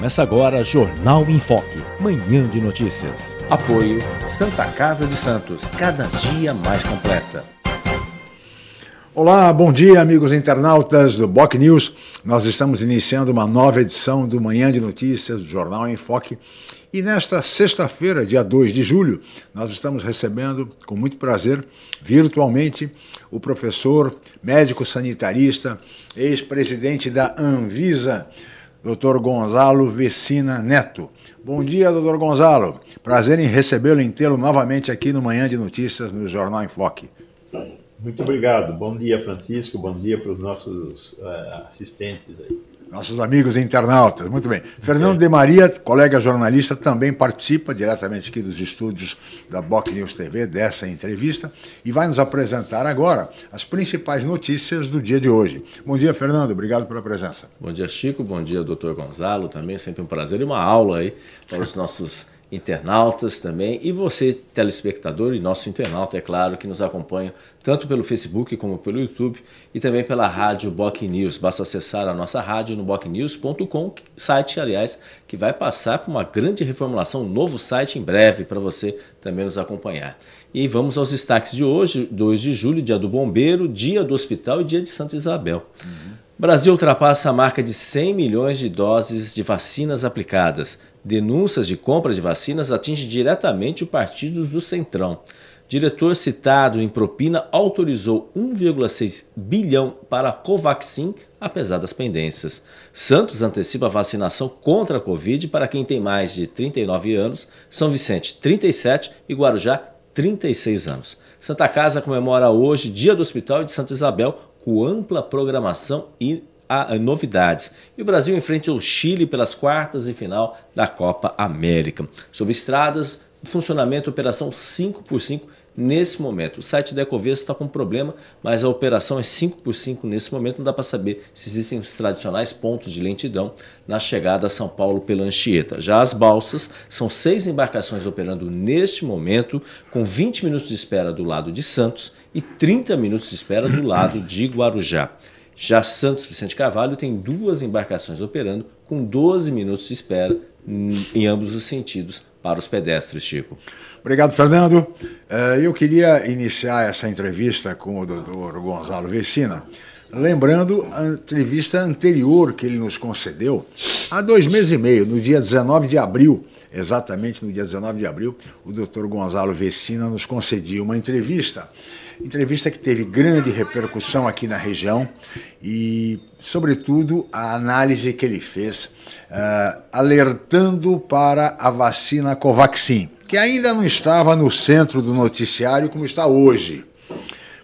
Começa agora Jornal em Foque, manhã de notícias. Apoio Santa Casa de Santos, cada dia mais completa. Olá, bom dia, amigos internautas do Boc News. Nós estamos iniciando uma nova edição do Manhã de Notícias do Jornal em Foque. E nesta sexta-feira, dia 2 de julho, nós estamos recebendo com muito prazer, virtualmente, o professor, médico sanitarista, ex-presidente da Anvisa, Dr. Gonzalo Vecina Neto. Bom dia, doutor Gonzalo. Prazer em recebê-lo em tê-lo novamente aqui no Manhã de Notícias no Jornal em Foque. Muito obrigado. Bom dia, Francisco. Bom dia para os nossos uh, assistentes aí. Nossos amigos internautas, muito bem. Fernando de Maria, colega jornalista, também participa diretamente aqui dos estúdios da Boc News TV dessa entrevista e vai nos apresentar agora as principais notícias do dia de hoje. Bom dia, Fernando, obrigado pela presença. Bom dia, Chico, bom dia, doutor Gonzalo, também sempre um prazer e uma aula aí para os nossos internautas também e você, telespectador e nosso internauta, é claro, que nos acompanha tanto pelo Facebook como pelo YouTube e também pela rádio Boc News. Basta acessar a nossa rádio no bocnews.com, site, aliás, que vai passar por uma grande reformulação, um novo site em breve para você também nos acompanhar. E vamos aos destaques de hoje, 2 de julho, dia do bombeiro, dia do hospital e dia de Santa Isabel. Uhum. Brasil ultrapassa a marca de 100 milhões de doses de vacinas aplicadas. Denúncias de compra de vacinas atingem diretamente o partido do Centrão. Diretor citado em propina autorizou 1,6 bilhão para a Covaxin, apesar das pendências. Santos antecipa a vacinação contra a Covid para quem tem mais de 39 anos, São Vicente 37 e Guarujá 36 anos. Santa Casa comemora hoje Dia do Hospital de Santa Isabel com ampla programação e novidades. E o Brasil enfrenta o Chile pelas quartas e final da Copa América. Sobre estradas, funcionamento operação 5 por 5 nesse momento. O site da Ecovez está com problema, mas a operação é 5 por 5 nesse momento. Não dá para saber se existem os tradicionais pontos de lentidão na chegada a São Paulo pela Anchieta. Já as balsas são seis embarcações operando neste momento, com 20 minutos de espera do lado de Santos e 30 minutos de espera do lado de Guarujá. Já Santos Vicente Carvalho tem duas embarcações operando com 12 minutos de espera em ambos os sentidos para os pedestres, Chico. Obrigado, Fernando. Eh, eu queria iniciar essa entrevista com o doutor Gonzalo Vecina, lembrando a entrevista anterior que ele nos concedeu há dois meses e meio, no dia 19 de abril. Exatamente no dia 19 de abril, o doutor Gonzalo Vecina nos concedia uma entrevista Entrevista que teve grande repercussão aqui na região e, sobretudo, a análise que ele fez, uh, alertando para a vacina Covaxin, que ainda não estava no centro do noticiário como está hoje.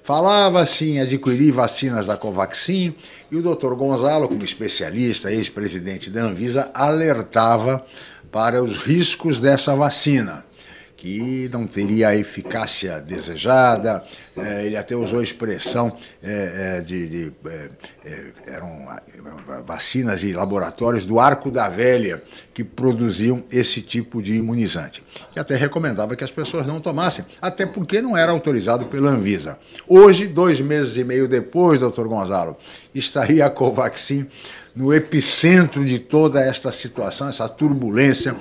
Falava-se em adquirir vacinas da Covaxin e o doutor Gonzalo, como especialista, ex-presidente da Anvisa, alertava para os riscos dessa vacina que não teria a eficácia desejada. É, ele até usou a expressão é, é de, de é, é, eram vacinas e laboratórios do arco da velha que produziam esse tipo de imunizante. E até recomendava que as pessoas não tomassem, até porque não era autorizado pela Anvisa. Hoje, dois meses e meio depois, doutor Gonzalo, estaria a Covaxin no epicentro de toda esta situação, essa turbulência,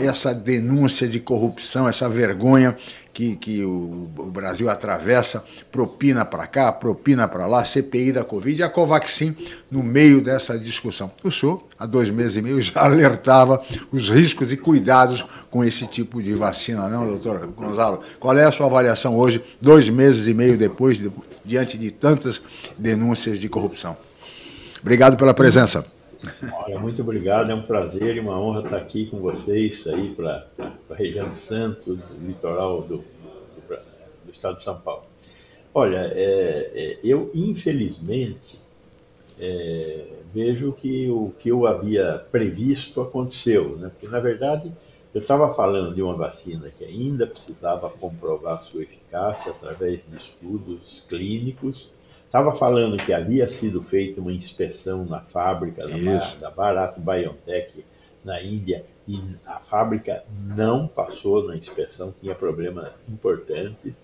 essa denúncia de corrupção, essa vergonha que, que o, o Brasil atravessa, propina para cá, propina para lá, CPI da Covid e a Covaxin no meio dessa discussão. O senhor, há dois meses e meio, já alertava os riscos e cuidados com esse tipo de vacina, não, doutor Gonzalo? Qual é a sua avaliação hoje, dois meses e meio depois, de, diante de tantas denúncias de corrupção? Obrigado pela presença. Olha, muito obrigado, é um prazer e uma honra estar aqui com vocês aí para a região Santos, do litoral do, do, do, estado de São Paulo. Olha, é, é, eu infelizmente é, vejo que o que eu havia previsto aconteceu, né? Porque, na verdade, eu estava falando de uma vacina que ainda precisava comprovar sua eficácia através de estudos clínicos. Estava falando que havia sido feita uma inspeção na fábrica da, da Bharat BioNTech na Índia e a fábrica não passou na inspeção, tinha problema importante.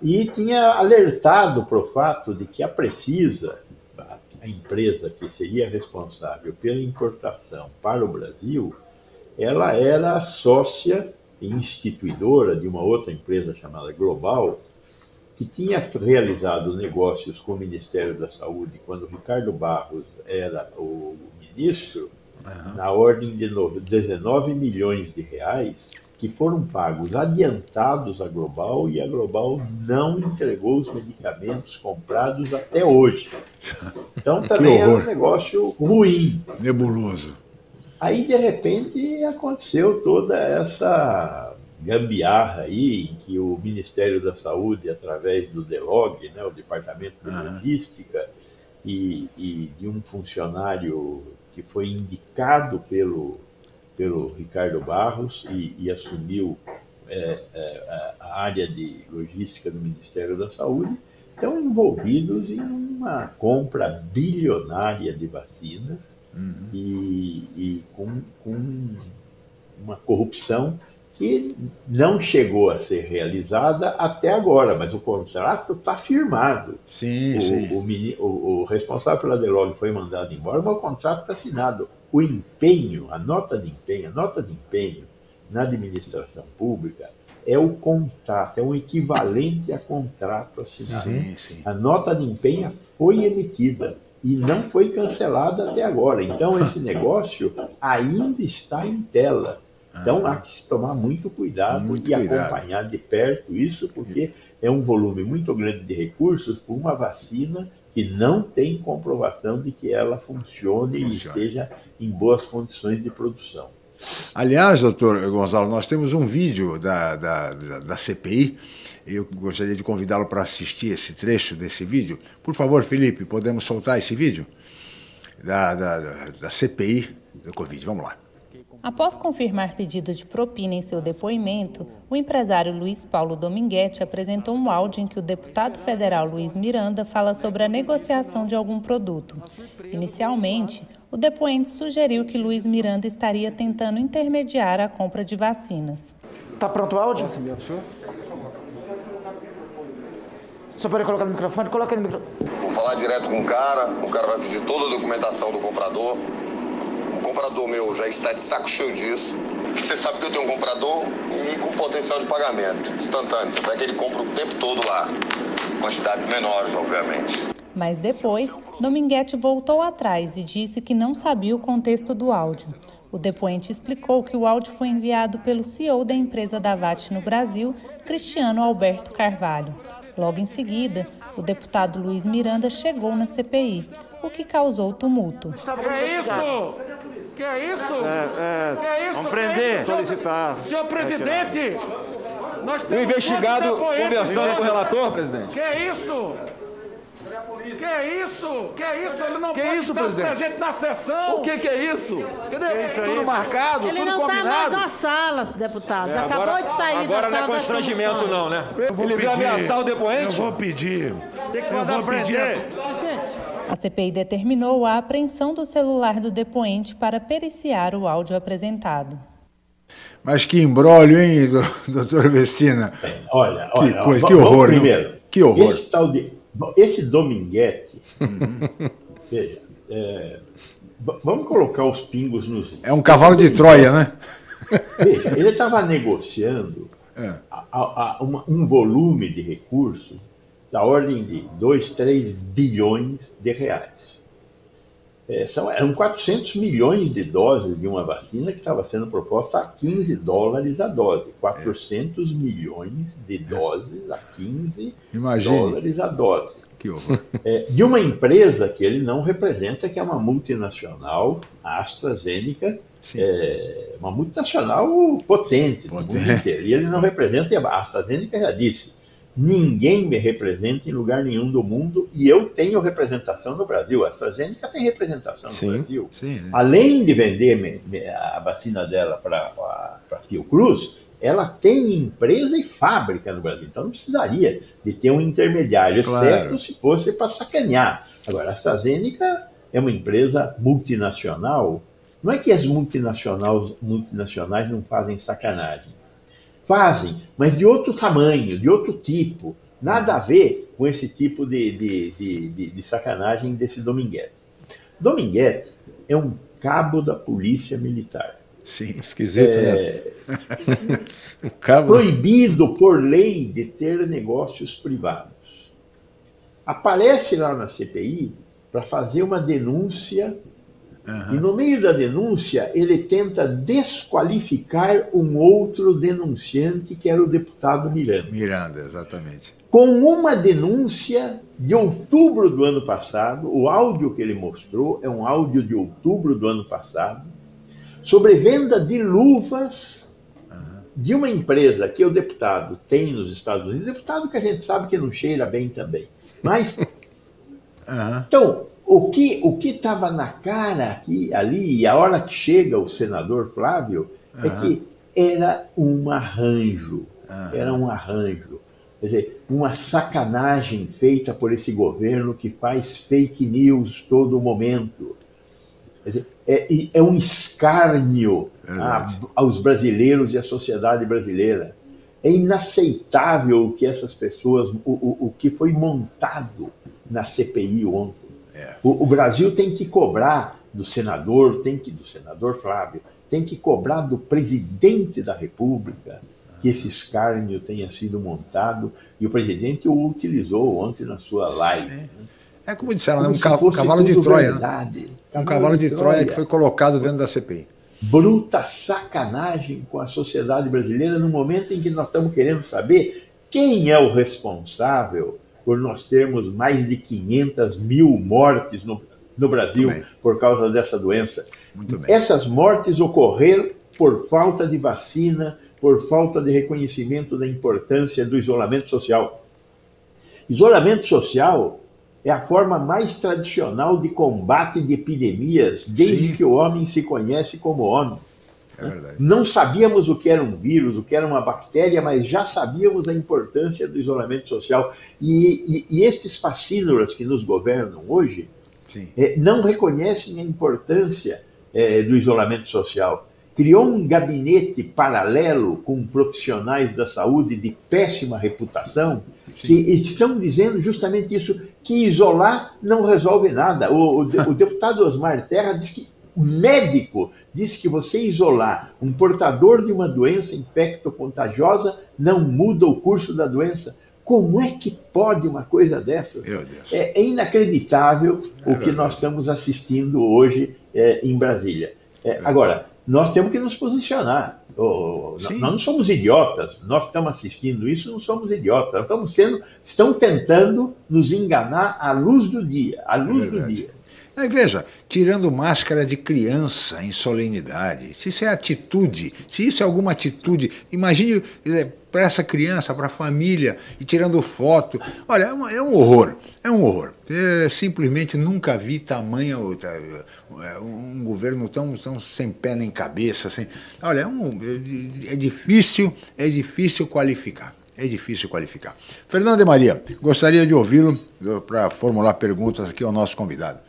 E tinha alertado para o fato de que a Precisa, a empresa que seria responsável pela importação para o Brasil, ela era sócia e instituidora de uma outra empresa chamada Global, que tinha realizado negócios com o Ministério da Saúde quando Ricardo Barros era o ministro, uhum. na ordem de 19 milhões de reais, que foram pagos adiantados à Global e a Global não entregou os medicamentos comprados até hoje. Então também era um negócio ruim. Nebuloso. Aí, de repente, aconteceu toda essa gambiarra aí, em que o Ministério da Saúde, através do DELOG, né, o Departamento de uhum. Logística, e, e, de um funcionário que foi indicado pelo, pelo Ricardo Barros e, e assumiu é, é, a área de logística do Ministério da Saúde, estão envolvidos em uma compra bilionária de vacinas uhum. e, e com, com, uma corrupção que não chegou a ser realizada até agora, mas o contrato está firmado. Sim, o, sim. O, o, o, responsável pela Delog foi mandado embora, mas o contrato está assinado. O empenho, a nota de empenho, a nota de empenho na administração pública é o contrato, é o equivalente a contrato assinado. Sim, sim. A nota de empenho foi emitida e não foi cancelada até agora. Então, esse negócio ainda está em tela. Então, há que se tomar muito cuidado muito e cuidado. acompanhar de perto isso, porque é um volume muito grande de recursos por uma vacina que não tem comprovação de que ela funcione, e esteja em boas condições de produção. Aliás, doutor Gonzalo, nós temos um vídeo da, da, da, da CPI eu gostaria de convidá-lo para assistir esse trecho desse vídeo. Por favor, Felipe, podemos soltar esse vídeo da, da, da CPI do Covid. Vamos lá. Após confirmar pedido de propina em seu depoimento, o empresário Luiz Paulo Dominguete apresentou um áudio em que o deputado federal Luiz Miranda fala sobre a negociação de algum produto. Inicialmente, o depoente sugeriu que Luiz Miranda estaria tentando intermediar a compra de vacinas. Está pronto o áudio? Só pode colocar no microfone? Coloca no microfone. Vou falar direto com o cara, o cara vai pedir toda a documentação do comprador. O comprador meu já está de saco cheio disso. Você sabe que eu tenho um comprador e com potencial de pagamento instantâneo. Até que ele compra o tempo todo lá. Quantidades menores, obviamente. Mas depois, Dominguete voltou atrás e disse que não sabia o contexto do áudio. O depoente explicou que o áudio foi enviado pelo CEO da empresa Davat no Brasil, Cristiano Alberto Carvalho. Logo em seguida, o deputado Luiz Miranda chegou na CPI, o que causou tumulto. Que é isso? Que é isso? É, é, que é isso? Vamos prender, é solicitar. Senhor presidente, nós temos o investigado conversando com o relator, presidente. Que é isso? Que é isso? Que é isso? Ele não que pode isso, estar presidente? presente na sessão. O que, que é isso? Cadê? Que isso tudo marcado, Ele tudo não combinado? está mais na sala, deputados. É, Acabou agora, de sair agora da não é sala constrangimento não, né? Eu vou Ele veio ameaçar o depoente? Eu vou pedir. Tem que eu mandar vou pedir. A CPI determinou a apreensão do celular do depoente para periciar o áudio apresentado. Mas que embrólio, hein, doutor Vecina? Olha, que olha, coisa, ó, que horror, primeiro, não? Que horror. Esse tal de, esse Dominguete, veja, é, vamos colocar os pingos nos. É um cavalo de Troia, né? Veja, ele estava negociando É. a- a- a- uma- um volume de recursos da ordem de 2, 3 bilhões de reais. É, são, eram 400 milhões de doses de uma vacina que estava sendo proposta a 15 dólares a dose. 400 milhões de doses a 15 Imagine. dólares a dose. Que horror. É, de uma empresa que ele não representa, que é uma multinacional, a AstraZeneca, é uma multinacional potente no mundo Potente. inteiro. E ele não representa, e a AstraZeneca já disse, Ninguém me representa em lugar nenhum do mundo e eu tenho representação no Brasil. A AstraZeneca tem representação no Sim, Brasil. sim. Além de vender a vacina dela para a Fiocruz, ela tem empresa e fábrica no Brasil. Então não precisaria de ter um intermediário, Claro. exceto se fosse para sacanear. Agora, a AstraZeneca é uma empresa multinacional. Não é que as multinacionais, multinacionais não fazem sacanagem. Fazem, mas de outro tamanho, de outro tipo. Nada a ver com esse tipo de, de, de, de- de sacanagem desse Dominguete. Dominguete é um cabo da polícia militar. Sim. Esquisito, É, né? O cabo. proibido por lei de ter negócios privados. Aparece lá na CPI para fazer uma denúncia e no meio da denúncia ele tenta desqualificar um outro denunciante que era o deputado Miranda. Miranda, exatamente. Com uma denúncia de outubro do ano passado, o áudio que ele mostrou é um áudio de outubro do ano passado, sobre venda de luvas de uma empresa que o deputado tem nos Estados Unidos, deputado que a gente sabe que não cheira bem também. Mas, Aham. então, o que o que estava na cara aqui, ali, e a hora que chega o senador Flávio, é que era um arranjo. Era um arranjo. Quer dizer, uma sacanagem feita por esse governo que faz fake news todo momento. Quer dizer, é, é um escárnio a- aos brasileiros e à sociedade brasileira. É inaceitável o que essas pessoas, o, o, o que foi montado na CPI ontem. O, o Brasil tem que cobrar do senador, tem que do senador Flávio, tem que cobrar do presidente da República que esse escárnio tenha sido montado e o presidente o utilizou ontem na sua live. É como disseram, né? Como um ca- cavalo de Troia. né? verdade. Um cavalo de Troia que foi colocado dentro da CPI. bruta sacanagem com a sociedade brasileira no momento em que nós estamos querendo saber quem é o responsável por nós termos mais de 500 mil mortes no, no Brasil por causa dessa doença. Essas mortes ocorreram por falta de vacina, por falta de reconhecimento da importância do isolamento social. Isolamento social é a forma mais tradicional de combate de epidemias desde Sim. que o homem se conhece como homem. É verdade. Não sabíamos o que era um vírus, o que era uma bactéria, mas já sabíamos a importância do isolamento social. E, e, e estes fascínoras que nos governam hoje Sim. eh, não reconhecem a importância eh, do isolamento social. Criou um gabinete paralelo com profissionais da saúde de péssima reputação que estão dizendo justamente isso, que isolar não resolve nada. O, o o deputado Osmar Terra diz que o médico diz que você isolar um portador de uma doença infecto-contagiosa não muda o curso da doença. Como é que pode uma coisa dessa? É, é inacreditável o que nós estamos assistindo hoje é, em Brasília. É, agora, nós temos que nos posicionar. O- Sim. nós não somos idiotas. Nós que estamos assistindo isso, não somos idiotas. Estamos sendo, estão tentando nos enganar à luz do dia, à luz do dia. Aí veja, tirando máscara de criança em solenidade, se isso é atitude, se isso é alguma atitude, imagine para essa criança, para a família, e tirando foto. Olha, é, é um horror, é um horror. É, simplesmente nunca vi tamanho, é, um governo tão, tão sem pé nem cabeça. Sem, olha, é, um- é difícil, é difícil qualificar. É difícil qualificar. Fernando de Maria, gostaria de ouvi-lo para formular perguntas aqui ao nosso convidado.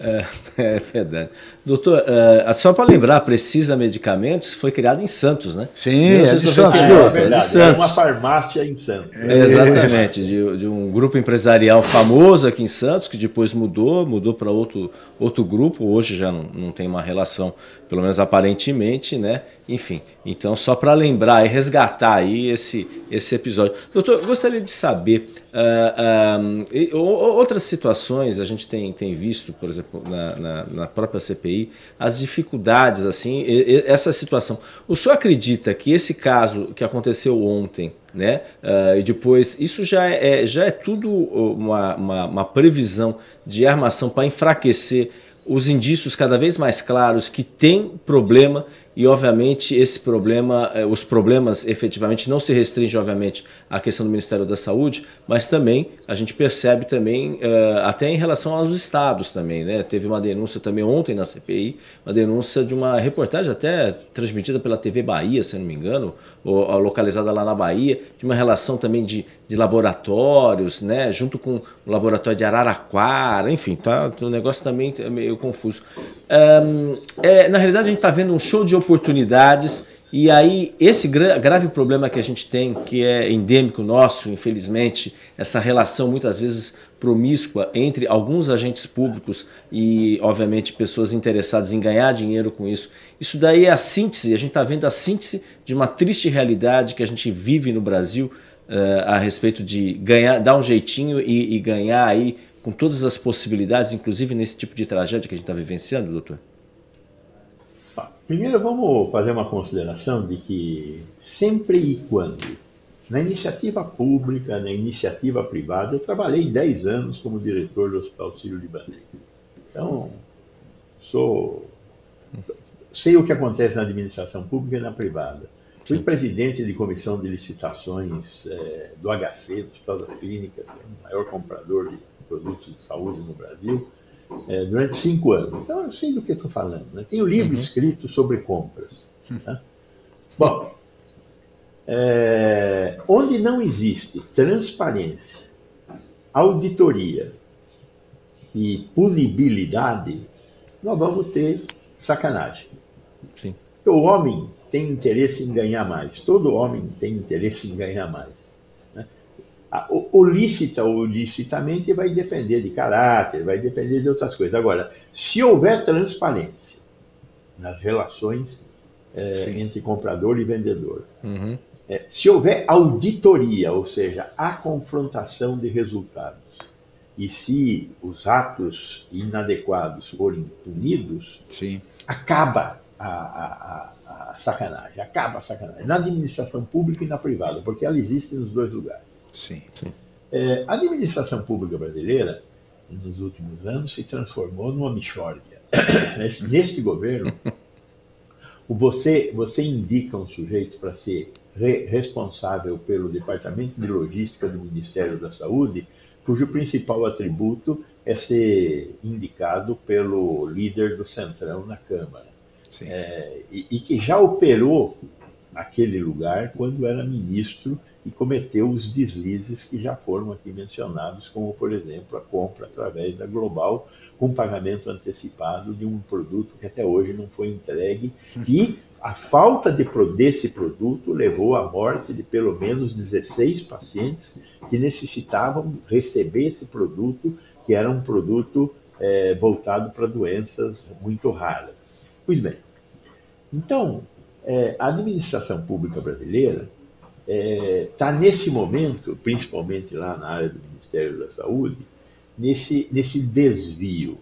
É, é verdade. Doutor, é, só para lembrar, Precisa Medicamentos foi criado em Santos, né? Sim, é de 1992, Santos, É, é de verdade, era Santos. uma farmácia em Santos. É, exatamente, de, de um grupo empresarial famoso aqui em Santos, que depois mudou, mudou para outro, outro grupo, hoje já não, não tem uma relação, pelo menos aparentemente, né? Enfim, então só para lembrar e resgatar aí esse, esse episódio. Doutor, eu gostaria de saber, o- outras situações a gente tem, tem visto, por exemplo, na, na, na própria CPI, as dificuldades, assim, essa situação. O senhor acredita que esse caso que aconteceu ontem, né? Ah, e depois, isso já é, já é tudo uma, uma, uma previsão de armação para enfraquecer os indícios cada vez mais claros que tem problema e obviamente esse problema, eh, os problemas efetivamente não se restringem obviamente à questão do Ministério da Saúde, mas também a gente percebe também eh, até em relação aos estados também, né? Teve uma denúncia também ontem na CPI, uma denúncia de uma reportagem até transmitida pela TV Bahia, se não me engano, localizada lá na Bahia, de uma relação também de, de laboratórios, né? Junto com o laboratório de Araraquara, enfim, tá, o negócio também é meio confuso. É, na realidade a gente está vendo um show de oportunidades. E aí, esse gra grave problema que a gente tem, que é endêmico nosso, infelizmente, essa relação muitas vezes promíscua entre alguns agentes públicos e, obviamente, pessoas interessadas em ganhar dinheiro com isso. Isso daí é a síntese, a gente está vendo a síntese de uma triste realidade que a gente vive no Brasil uh, a respeito de ganhar, dar um jeitinho e, e ganhar aí com todas as possibilidades, inclusive nesse tipo de tragédia que a gente está vivenciando, doutor? Primeiro, vamos fazer uma consideração de que sempre e quando, na iniciativa pública, na iniciativa privada, eu trabalhei 10 anos como diretor do Hospital Sírio-Libanês. Então, sou, sei o que acontece na administração pública e na privada. Fui presidente de comissão de licitações é, do HC, do Hospital das Clínicas, o maior comprador de produtos de saúde no Brasil é, durante cinco anos. Então eu sei do que estou falando. Né? Tenho livro uhum. escrito sobre compras. Tá? Bom, é, onde não existe transparência, auditoria e punibilidade, nós vamos ter sacanagem. Sim. O homem tem interesse em ganhar mais. Todo homem tem interesse em ganhar mais. O, lícita ou licitamente vai depender de caráter, vai depender de outras coisas. Agora, se houver transparência nas relações é, entre comprador e vendedor, uhum. é, se houver auditoria, ou seja, a confrontação de resultados, e se os atos inadequados forem punidos, Sim. acaba a, a, a, a sacanagem, acaba a sacanagem, na administração pública e na privada, porque ela existe nos dois lugares. Sim. Sim. É, a administração pública brasileira, nos últimos anos, se transformou numa mixórdia. Neste governo, você, você indica um sujeito para ser re responsável pelo Departamento de Logística do Ministério da Saúde, cujo principal atributo é ser indicado pelo líder do Centrão na Câmara. É, e, e que já operou aquele lugar quando era ministro e cometeu os deslizes que já foram aqui mencionados, como, por exemplo, a compra através da Global com pagamento antecipado de um produto que até hoje não foi entregue e a falta de, desse produto levou à morte de pelo menos 16 pacientes que necessitavam receber esse produto, que era um produto é, voltado para doenças muito raras. Pois bem, então, é, a administração pública brasileira está é, tá nesse momento, principalmente lá na área do Ministério da Saúde, nesse, nesse desvio.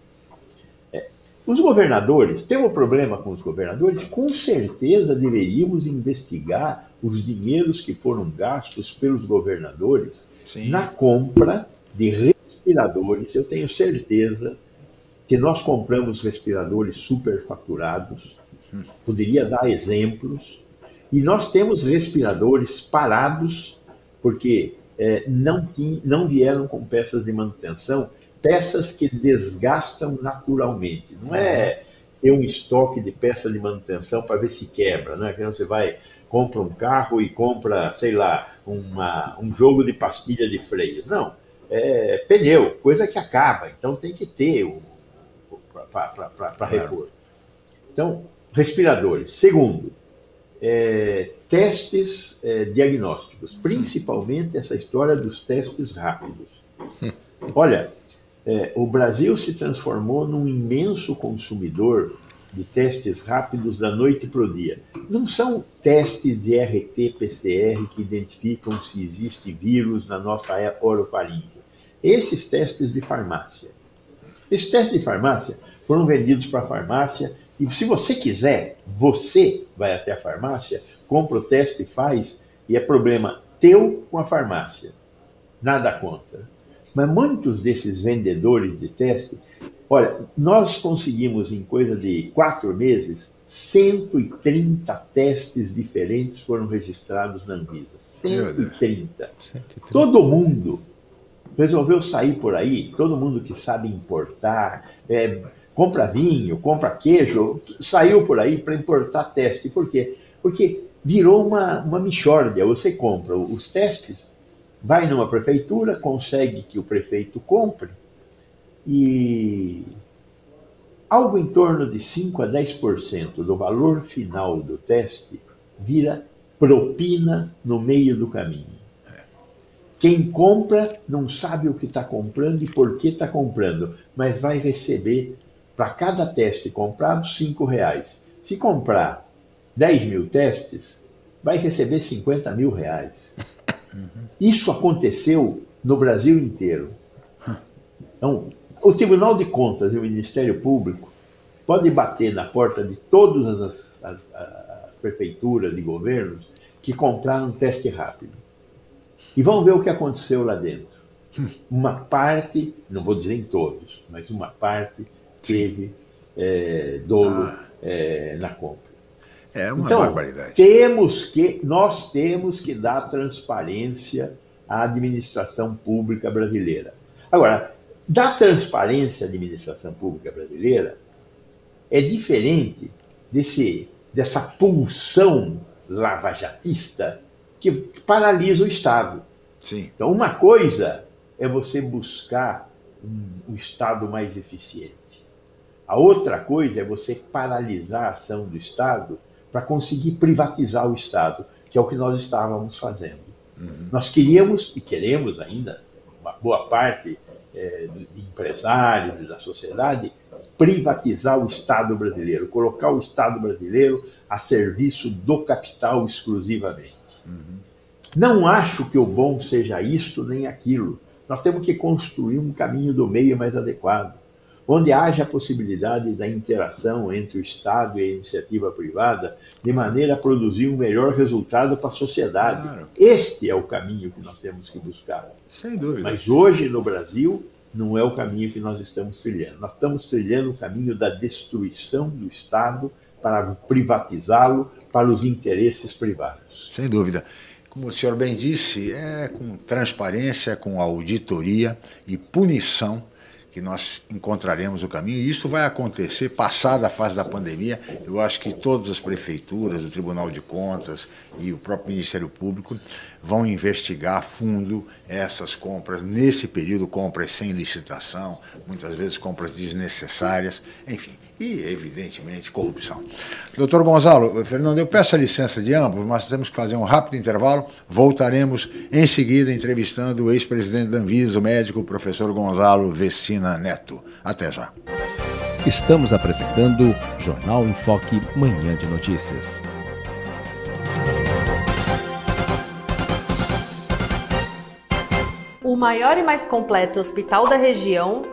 É, os governadores, tem um problema com os governadores? Com certeza deveríamos investigar os dinheiros que foram gastos pelos governadores Sim. na compra de respiradores. Eu tenho certeza que nós compramos respiradores superfaturados. Hum. Poderia dar exemplos e nós temos respiradores parados, porque é, não, não vieram com peças de manutenção, peças que desgastam naturalmente. Não é ter um estoque de peças de manutenção para ver se quebra, né? Você vai, compra um carro e compra, sei lá, uma, um jogo de pastilha de freio. Não, é pneu, coisa que acaba, então tem que ter para repor. Então, respiradores. Segundo, é, testes é, diagnósticos, principalmente essa história dos testes rápidos. Olha, é, o Brasil se transformou num imenso consumidor de testes rápidos da noite para o dia. Não são testes de RT-PCR que identificam se existe vírus na nossa orofaringe. Esses testes de farmácia. Esses testes de farmácia foram vendidos para a farmácia e se você quiser, você vai até a farmácia, compra o teste e faz, e é problema teu com a farmácia. Nada contra. Mas muitos desses vendedores de teste, Olha, nós conseguimos em coisa de quatro meses 130 testes diferentes foram registrados na Anvisa. 130. Todo mundo resolveu sair por aí, todo mundo que sabe importar, é, compra vinho, compra queijo, saiu por aí para importar teste. Por quê? Porque virou uma, uma mixórdia. Você compra os testes, vai numa prefeitura, consegue que o prefeito compre e algo em torno de 5 a 10% do valor final do teste vira propina no meio do caminho. Quem compra não sabe o que está comprando e por que está comprando, mas vai receber para cada teste comprado cinco reais. Se comprar 10 mil testes, vai receber 50 mil reais. Isso aconteceu no Brasil inteiro. Então, o Tribunal de Contas e o Ministério Público podem bater na porta de todas as, as, as prefeituras e governos que compraram um teste rápido. E vamos ver o que aconteceu lá dentro. Uma parte, não vou dizer em todos, mas uma parte teve é, dolo ah. é, na compra. É uma então, barbaridade. Temos que, nós temos que dar transparência à administração pública brasileira. Agora, dar transparência à administração pública brasileira é diferente desse, dessa pulsão lavajatista que paralisa o Estado. Sim. Então, uma coisa é você buscar um, um Estado mais eficiente. A outra coisa é você paralisar a ação do Estado para conseguir privatizar o Estado, que é o que nós estávamos fazendo. Uhum. Nós queríamos, e queremos ainda, uma boa parte é, de empresários da sociedade, privatizar o Estado brasileiro, colocar o Estado brasileiro a serviço do capital exclusivamente. Uhum. Não acho que o bom seja isto nem aquilo. Nós temos que construir um caminho do meio mais adequado, onde haja a possibilidade da interação entre o Estado e a iniciativa privada, de maneira a produzir um melhor resultado para a sociedade. Claro. Este é o caminho que nós temos que buscar. Sem dúvida. Mas hoje no Brasil não é o caminho que nós estamos trilhando. Nós estamos trilhando o caminho da destruição do Estado para privatizá-lo para os interesses privados. Sem dúvida. Como o senhor bem disse, é com transparência, com auditoria e punição que nós encontraremos o caminho. E isso vai acontecer passada a fase da pandemia. Eu acho que todas as prefeituras, o Tribunal de Contas e o próprio Ministério Público vão investigar a fundo essas compras nesse período, compras sem licitação, muitas vezes compras desnecessárias, enfim e, evidentemente, corrupção. Doutor Gonzalo, Fernando, eu peço a licença de ambos, mas temos que fazer um rápido intervalo. Voltaremos em seguida entrevistando o ex-presidente da Anvisa, o médico professor Gonzalo Vecina Neto. Até já. Estamos apresentando Jornal em Foque, Manhã de Notícias. O maior e mais completo hospital da região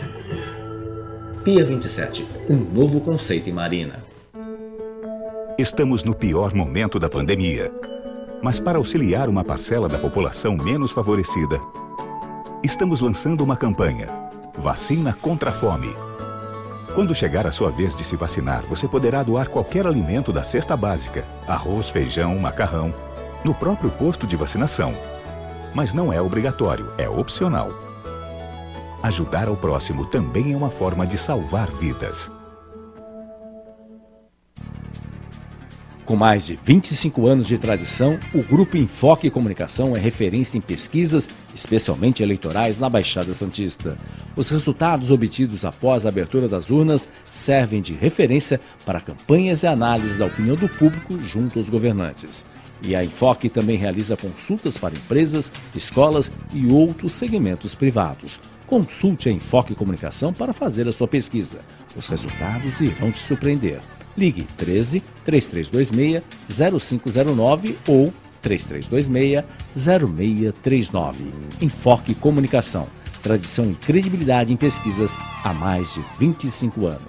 Pia 27, um novo conceito em marina. Estamos no pior momento da pandemia. Mas para auxiliar uma parcela da população menos favorecida, estamos lançando uma campanha: Vacina contra a Fome. Quando chegar a sua vez de se vacinar, você poderá doar qualquer alimento da cesta básica, arroz, feijão, macarrão, no próprio posto de vacinação. Mas não é obrigatório, é opcional. Ajudar ao próximo também é uma forma de salvar vidas. Com mais de 25 anos de tradição, o Grupo Enfoque Comunicação é referência em pesquisas, especialmente eleitorais, na Baixada Santista. Os resultados obtidos após a abertura das urnas servem de referência para campanhas e análises da opinião do público junto aos governantes. E a Enfoque também realiza consultas para empresas, escolas e outros segmentos privados. Consulte a Enfoque Comunicação para fazer a sua pesquisa. Os resultados irão te surpreender. Ligue 13 3326 0509 ou 3326 0639. Enfoque Comunicação. Tradição e credibilidade em pesquisas há mais de 25 anos.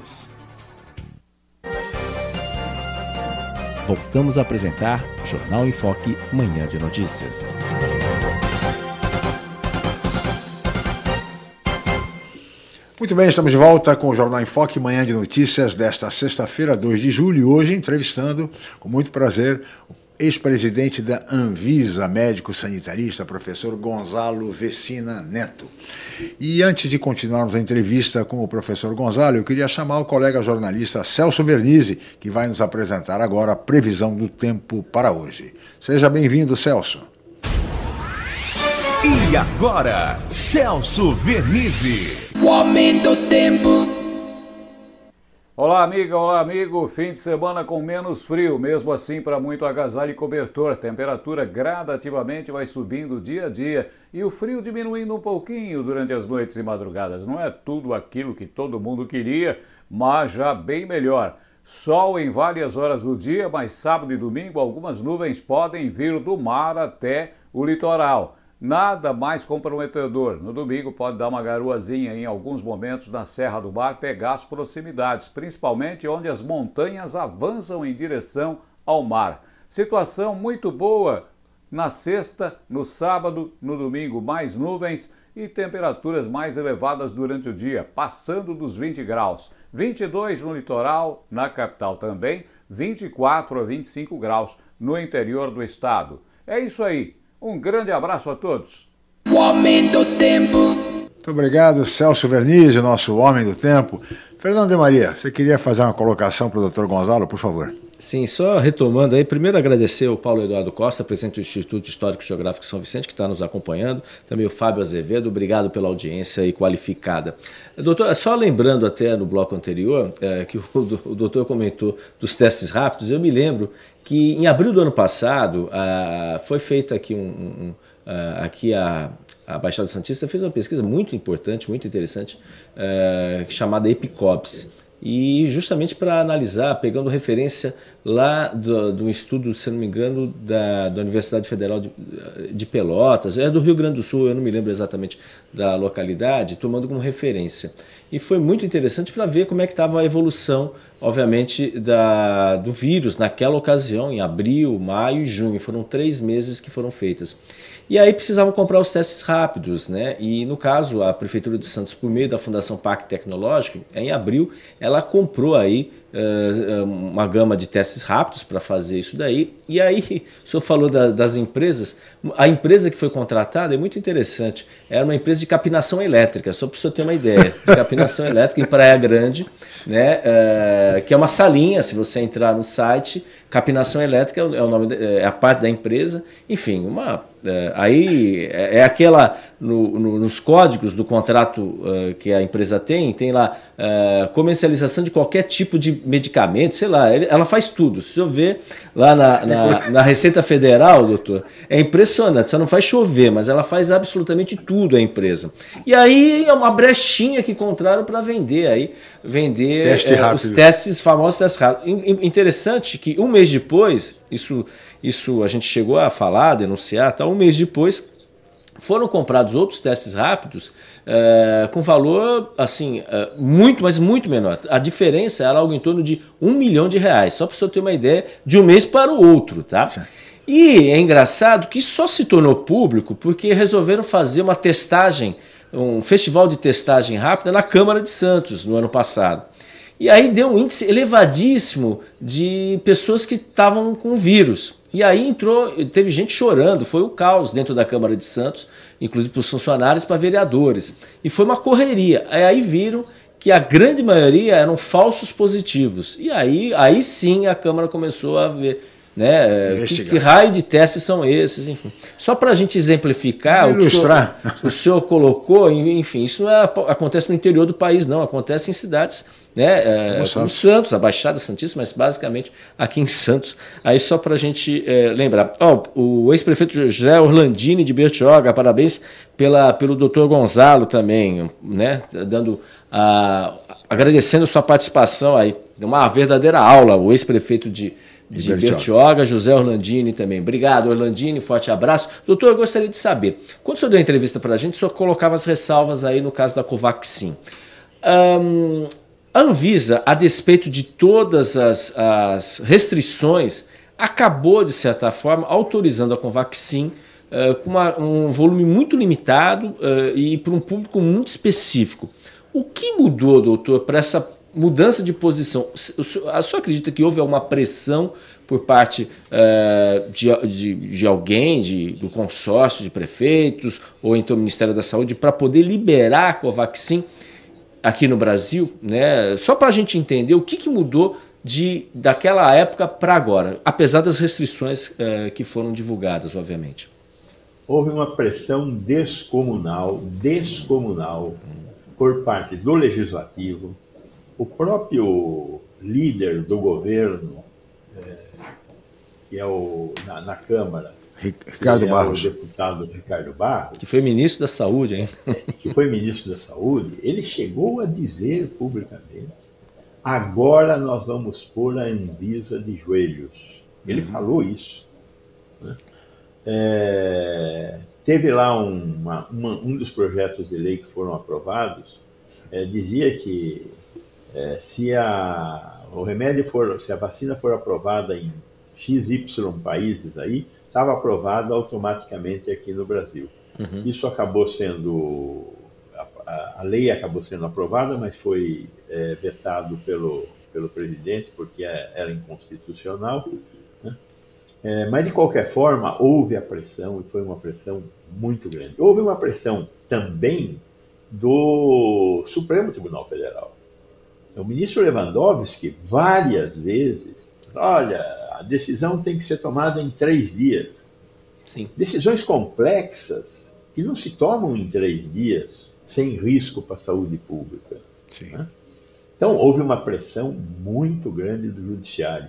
Voltamos a apresentar Jornal em Foque, Manhã de Notícias. Muito bem, estamos de volta com o Jornal em Foque, Manhã de Notícias desta sexta-feira, 2 de julho, hoje entrevistando, com muito prazer, o ex-presidente da Anvisa, médico sanitarista, professor Gonzalo Vecina Neto. E antes de continuarmos a entrevista com o professor Gonzalo, eu queria chamar o colega jornalista Celso Vernizzi, que vai nos apresentar agora a previsão do tempo para hoje. Seja bem-vindo, Celso. E agora, Celso Vernizzi. O aumento do tempo. Olá, amiga, olá, amigo. Fim de semana com menos frio, mesmo assim para muito agasalho e cobertor. Temperatura gradativamente vai subindo dia a dia e o frio diminuindo um pouquinho durante as noites e madrugadas. Não é tudo aquilo que todo mundo queria, mas já bem melhor. Sol em várias horas do dia, mas sábado e domingo algumas nuvens podem vir do mar até o litoral. Nada mais comprometedor. No domingo pode dar uma garoazinha em alguns momentos na Serra do Mar, pegar as proximidades, principalmente onde as montanhas avançam em direção ao mar. Situação muito boa na sexta, no sábado, no domingo, mais nuvens e temperaturas mais elevadas durante o dia, passando dos 20 graus. 22 no litoral, na capital também, 24 a 25 graus no interior do estado. É isso aí. Um grande abraço a todos. O homem do tempo. Muito obrigado, Celso Vernizzi, nosso homem do tempo. Fernando de Maria, você queria fazer uma colocação para o doutor Gonzalo, por favor? Sim, só retomando aí, primeiro agradecer ao Paulo Eduardo Costa, presidente do Instituto Histórico e Geográfico São Vicente, que está nos acompanhando, também o Fábio Azevedo, obrigado pela audiência e qualificada. Doutor, só lembrando até no bloco anterior, é, que o, o doutor comentou dos testes rápidos, eu me lembro que em abril do ano passado ah, foi feita aqui um, um ah, aqui a, a Baixada Santista fez uma pesquisa muito importante, muito interessante, ah, chamada Epicops. E justamente para analisar, pegando referência lá do, do estudo, se não me engano, da, da Universidade Federal de, de, Pelotas, é do Rio Grande do Sul, eu não me lembro exatamente da localidade, tomando como referência. E foi muito interessante para ver como é que estava a evolução, obviamente, da, do vírus naquela ocasião, em abril, maio e junho. Foram três meses que foram feitas. E aí precisavam comprar os testes rápidos, né? E no caso, a Prefeitura de Santos, por meio da Fundação Parque Tecnológico, em abril, ela comprou aí uma gama de testes rápidos para fazer isso daí. E aí, o senhor falou da, das empresas. A empresa que foi contratada é muito interessante. Era uma empresa de capinação elétrica, só para o senhor ter uma ideia. De capinação elétrica em Praia Grande, né? Uh, que é uma salinha, se você entrar no site, capinação elétrica é o nome, é a parte da empresa. Enfim, uma, aí é, é aquela, no, no, nos códigos do contrato que a empresa tem, tem lá comercialização de qualquer tipo de medicamento, sei lá, ela faz tudo. Se eu ver lá na, na, na, Receita Federal, doutor, é impressionante. Só não faz chover, mas ela faz absolutamente tudo a empresa. E aí é uma brechinha que encontraram para vender aí, vender Teste é, os testes, famosos testes rápidos. Interessante que um mês depois, isso, isso a gente chegou a falar, denunciar, tá, um mês depois foram comprados outros testes rápidos é, com valor assim é, muito, mas muito menor. A diferença era algo em torno de um milhão de reais, só para você ter uma ideia de um mês para o outro, tá? E é engraçado que só se tornou público porque resolveram fazer uma testagem, um festival de testagem rápida na Câmara de Santos no ano passado. E aí deu um índice elevadíssimo de pessoas que estavam com vírus. E aí entrou, teve gente chorando, foi o caos dentro da Câmara de Santos, inclusive para os funcionários, para vereadores. E foi uma correria. Aí viram que a grande maioria eram falsos positivos. E aí, aí sim a Câmara começou a ver né? Que, que, raio de testes são esses? Enfim. Só para a gente exemplificar o que, o senhor, o senhor, colocou, enfim, isso não é, acontece no interior do país, não, acontece em cidades, né? É, como Santos. Santos, a Baixada Santista, mas basicamente aqui em Santos. Aí só para a gente é, lembrar. Oh, o ex-prefeito José Orlandini de Bertioga, parabéns pela, pelo doutor Gonzalo também, né? Dando a, agradecendo sua participação aí. Uma verdadeira aula, o ex-prefeito de de Bertioga. Bertioga, José Orlandini também. Obrigado, Orlandini, forte abraço. Doutor, eu gostaria de saber, quando o senhor deu a entrevista para a gente, o senhor colocava as ressalvas aí no caso da Covaxin. Um, a Anvisa, a despeito de todas as, as, restrições, acabou, de certa forma, autorizando a Covaxin uh, com uma, um volume muito limitado uh, e para um público muito específico. O que mudou, doutor, para essa mudança de posição. A senhora acredita que houve alguma pressão por parte uh, de, de, de, alguém, de, do consórcio de prefeitos, ou então o Ministério da Saúde, para poder liberar a Covaxin aqui no Brasil? Né? Só para a gente entender o que, que mudou de, daquela época para agora, apesar das restrições uh, que foram divulgadas, obviamente. Houve uma pressão descomunal, descomunal, por parte do Legislativo, o próprio líder do governo, é, que é o, na, na Câmara, Ricardo é Barros. O deputado Ricardo Barros. Que foi ministro da Saúde, hein? que foi ministro da Saúde, ele chegou a dizer publicamente: agora nós vamos pôr a Anvisa de joelhos. Ele uhum. falou isso. Né? É, teve lá uma, uma, um dos projetos de lei que foram aprovados, é, dizia que é, se a, o remédio for, se a vacina for aprovada em XY países aí, estava aprovada automaticamente aqui no Brasil. Uhum. Isso acabou sendo, a, a, lei acabou sendo aprovada, mas foi é, vetado pelo, pelo presidente porque é, era inconstitucional. Né? É, mas, de qualquer forma, houve a pressão, e foi uma pressão muito grande. Houve uma pressão também do Supremo Tribunal Federal. O ministro Lewandowski, várias vezes, olha, a decisão tem que ser tomada em três dias. Sim. Decisões complexas que não se tomam em três dias sem risco para a saúde pública. Né? Então, houve uma pressão muito grande do Judiciário.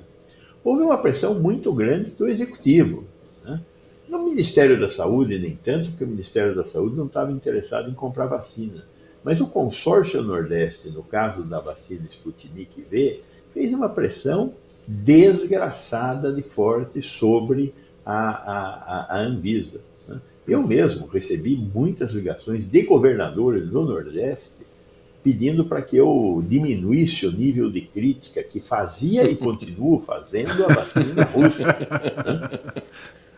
Houve uma pressão muito grande do Executivo. Né? No Ministério da Saúde, nem tanto, porque o Ministério da Saúde não estava interessado em comprar vacina. Mas o consórcio Nordeste, no caso da vacina Sputnik V, fez uma pressão desgraçada de forte sobre a, a, a Anvisa. Né? Eu mesmo recebi muitas ligações de governadores do Nordeste pedindo para que eu diminuísse o nível de crítica que fazia e continuo fazendo a vacina russa. Né?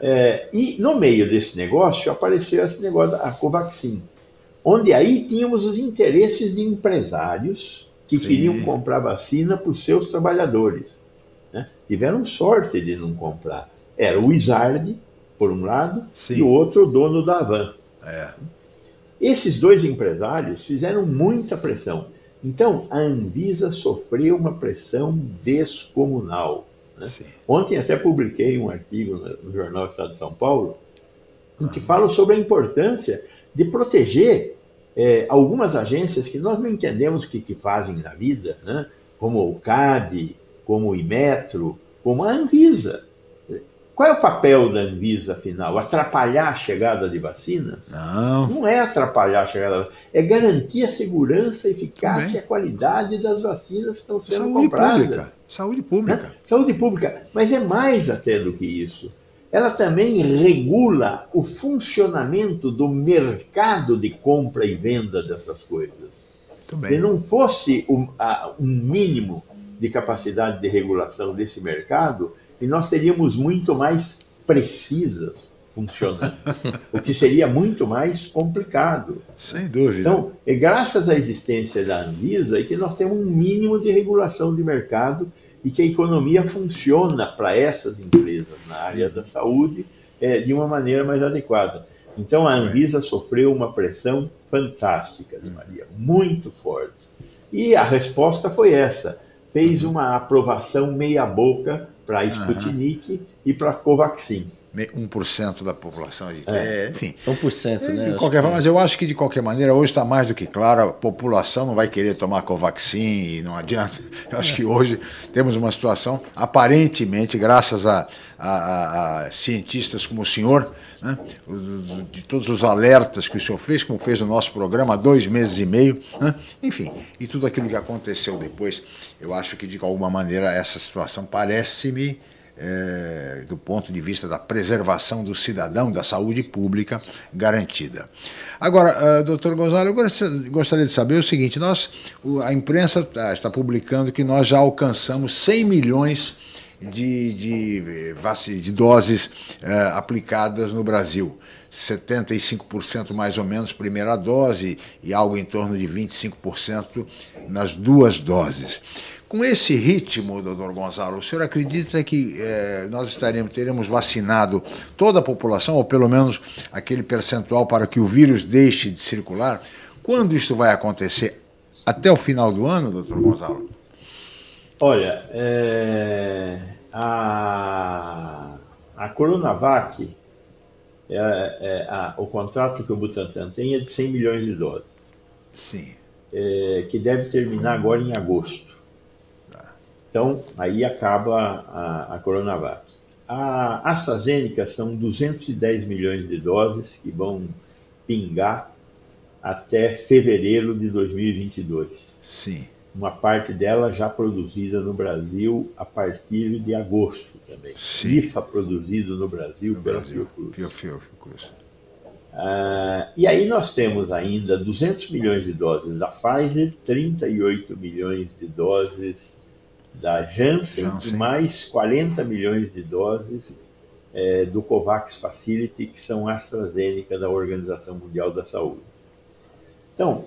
É, e no meio desse negócio apareceu esse negócio da Covaxin onde aí tínhamos os interesses de empresários que Sim. queriam comprar vacina para os seus trabalhadores. Né? Tiveram sorte de não comprar. Era o Izard, por um lado, Sim. e o outro o dono da Avan. É. Esses dois empresários fizeram muita pressão. Então, a Anvisa sofreu uma pressão descomunal. Né? Ontem até publiquei um artigo no Jornal Estado de São Paulo, em que falo sobre a importância de proteger é, algumas agências que nós não entendemos o que, que fazem na vida, né? como o CAD, como o Imetro, como a Anvisa. Qual é o papel da Anvisa, afinal? Atrapalhar a chegada de vacinas? Não. Não é atrapalhar a chegada de vacinas, é garantir a segurança, a eficácia e a qualidade das vacinas que estão sendo Saúde compradas. Pública. Saúde pública. Né? Saúde pública. Mas é mais até do que isso ela também regula o funcionamento do mercado de compra e venda dessas coisas. Se não fosse um, um mínimo de capacidade de regulação desse mercado, nós teríamos muito mais precisas funcionando, o que seria muito mais complicado. Sem dúvida. Então, é graças à existência da Anvisa que nós temos um mínimo de regulação de mercado e que a economia funciona para essas empresas na área da saúde é, de uma maneira mais adequada. Então a Anvisa sofreu uma pressão fantástica de Maria, muito forte. E a resposta foi essa: fez uma aprovação meia-boca para a Sputnik uhum. e para a Covaxin. 1% da população aí. É, enfim. 1%, né? De qualquer forma, mas eu acho que de qualquer maneira hoje está mais do que claro, a população não vai querer tomar Covaxin e não adianta. Eu acho que hoje temos uma situação, aparentemente, graças a, a, a, a cientistas como o senhor, né, de todos os alertas que o senhor fez, como fez o nosso programa há dois meses e meio, né, enfim, e tudo aquilo que aconteceu depois, eu acho que de alguma maneira essa situação parece-me é, do ponto de vista da preservação do cidadão, da saúde pública garantida. Agora, uh, doutor Gonzalo, eu gostaria de saber o seguinte: nós, a imprensa tá, está publicando que nós já alcançamos 100 milhões de, de, de doses uh, aplicadas no Brasil. 75% mais ou menos primeira dose e algo em torno de 25% nas duas doses. Com esse ritmo, doutor Gonzalo, o senhor acredita que eh, nós estaremos, teremos vacinado toda a população, ou pelo menos aquele percentual para que o vírus deixe de circular? Quando isso vai acontecer? Até o final do ano, doutor Gonzalo? Olha, é, a, a Coronavac, é, é, a, o contrato que o Butantan tem é de 100 milhões de doses. Sim. Que deve terminar agora em agosto. Então, aí acaba a, a Coronavac. A AstraZeneca são 210 milhões de doses que vão pingar até fevereiro de 2022. Sim. Uma parte dela já produzida no Brasil a partir de agosto também. Sim. IFA produzido no Brasil no pela Brasil. Fiocruz. Fiocruz. Ah, e aí nós temos ainda 200 milhões de doses da Pfizer, 38 milhões de doses da Janssen, Janssen. e mais 40 milhões de doses é, do COVAX Facility, que são AstraZeneca da Organização Mundial da Saúde. Então,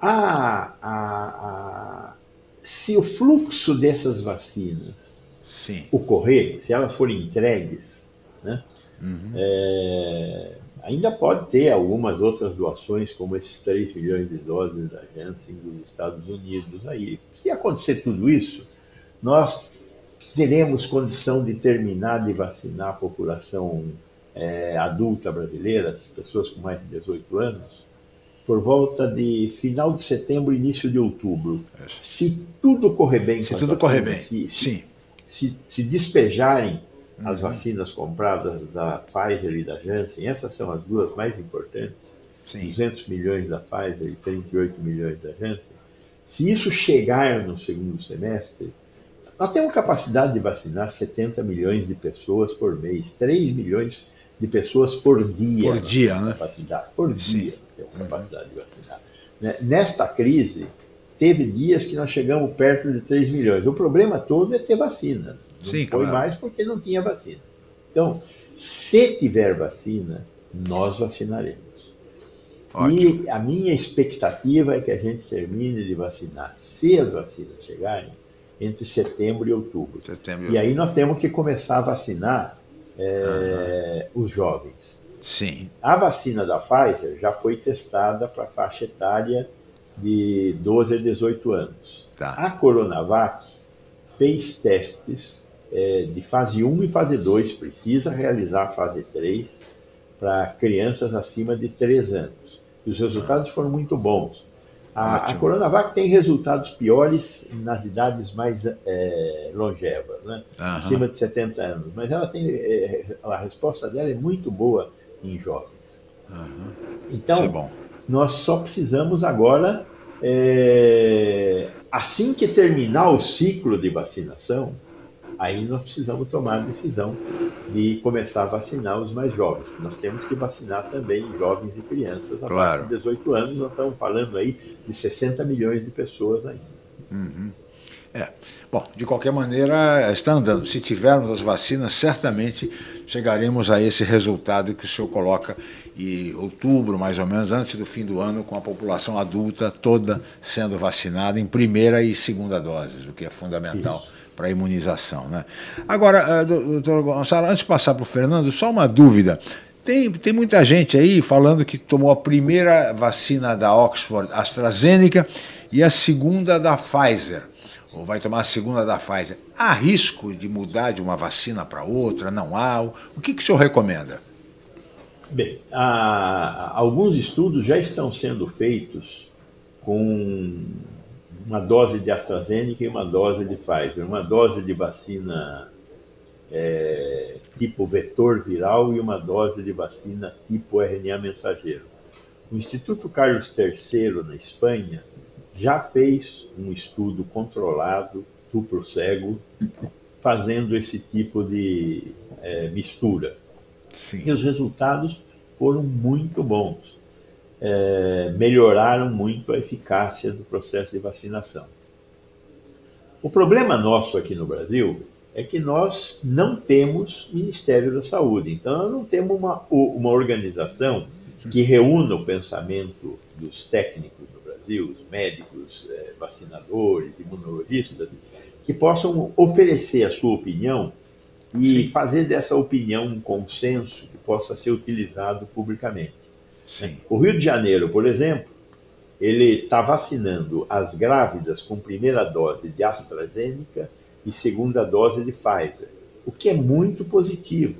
a, a, a, se o fluxo dessas vacinas Sim. ocorrer, se elas forem entregues, né, uhum. é, ainda pode ter algumas outras doações, como esses 3 milhões de doses da Janssen dos Estados Unidos aí, se acontecer tudo isso, nós teremos condição de terminar de vacinar a população é, adulta brasileira, as pessoas com mais de 18 anos, por volta de final de setembro, início de outubro. Se tudo correr bem, se tudo correr bem, se, sim. Se, se despejarem. As vacinas compradas da Pfizer e da Janssen, essas são as duas mais importantes, sim. 200 milhões da Pfizer e 38 milhões da Janssen, se isso chegar no segundo semestre, nós temos capacidade de vacinar 70 milhões de pessoas por mês, 3 milhões de pessoas por dia. Por dia, né? Capacidade, por Sim. dia temos capacidade de vacinar. Né, nesta crise, teve dias que nós chegamos perto de 3 milhões. O problema todo é ter vacina. Sim, foi claro. mais porque não tinha vacina. Então, se tiver vacina, nós vacinaremos. Ótimo. E a minha expectativa é que a gente termine de vacinar, se as vacinas chegarem, entre setembro e outubro. Setembro e, e aí nós temos que começar a vacinar é, uhum. os jovens. Sim. A vacina da Pfizer já foi testada para a faixa etária de 12 a 18 anos. Tá. A Coronavac fez testes é, de fase 1 e fase 2, precisa realizar a fase 3 para crianças acima de 3 anos e os resultados foram muito bons. A, a Coronavac tem resultados piores nas idades mais é, longevas, né? Uhum. acima de 70 anos, mas ela tem é, a resposta dela é muito boa em jovens. Uhum. Então, é nós só precisamos agora, é, assim que terminar o ciclo de vacinação, aí nós precisamos tomar a decisão de começar a vacinar os mais jovens. Nós temos que vacinar também jovens e crianças a claro. partir de 18 anos. Nós estamos falando aí de 60 milhões de pessoas ainda. Uhum. É. Bom, de qualquer maneira, está andando. Se tivermos as vacinas, certamente chegaremos a esse resultado que o senhor coloca em outubro, mais ou menos, antes do fim do ano, com a população adulta toda sendo vacinada em primeira e segunda doses, o que é fundamental. Isso para imunização. Né? Agora, eh, doutor Gonçalo, antes de passar para o Fernando, só uma dúvida. Tem, tem muita gente aí falando que tomou a primeira vacina da Oxford AstraZeneca e a segunda da Pfizer. ou vai tomar a segunda da Pfizer. Há risco de mudar de uma vacina para outra? Não há? O que, que o senhor recomenda? Bem, há, alguns estudos já estão sendo feitos com uma dose de AstraZeneca e uma dose de Pfizer, uma dose de vacina é, tipo vetor viral e uma dose de vacina tipo RNA mensageiro. O Instituto Carlos III, na Espanha, já fez um estudo controlado, duplo cego, fazendo esse tipo de é, mistura. Sim. E os resultados foram muito bons. É, melhoraram muito a eficácia do processo de vacinação. O problema nosso aqui no Brasil é que nós não temos Ministério da Saúde. Então, nós não temos uma, uma organização que reúna o pensamento dos técnicos no Brasil, os médicos, é, vacinadores, imunologistas, que possam oferecer a sua opinião e Sim. fazer dessa opinião um consenso que possa ser utilizado publicamente. Sim. O Rio de Janeiro, por exemplo, ele está vacinando as grávidas com primeira dose de AstraZeneca e segunda dose de Pfizer, o que é muito positivo,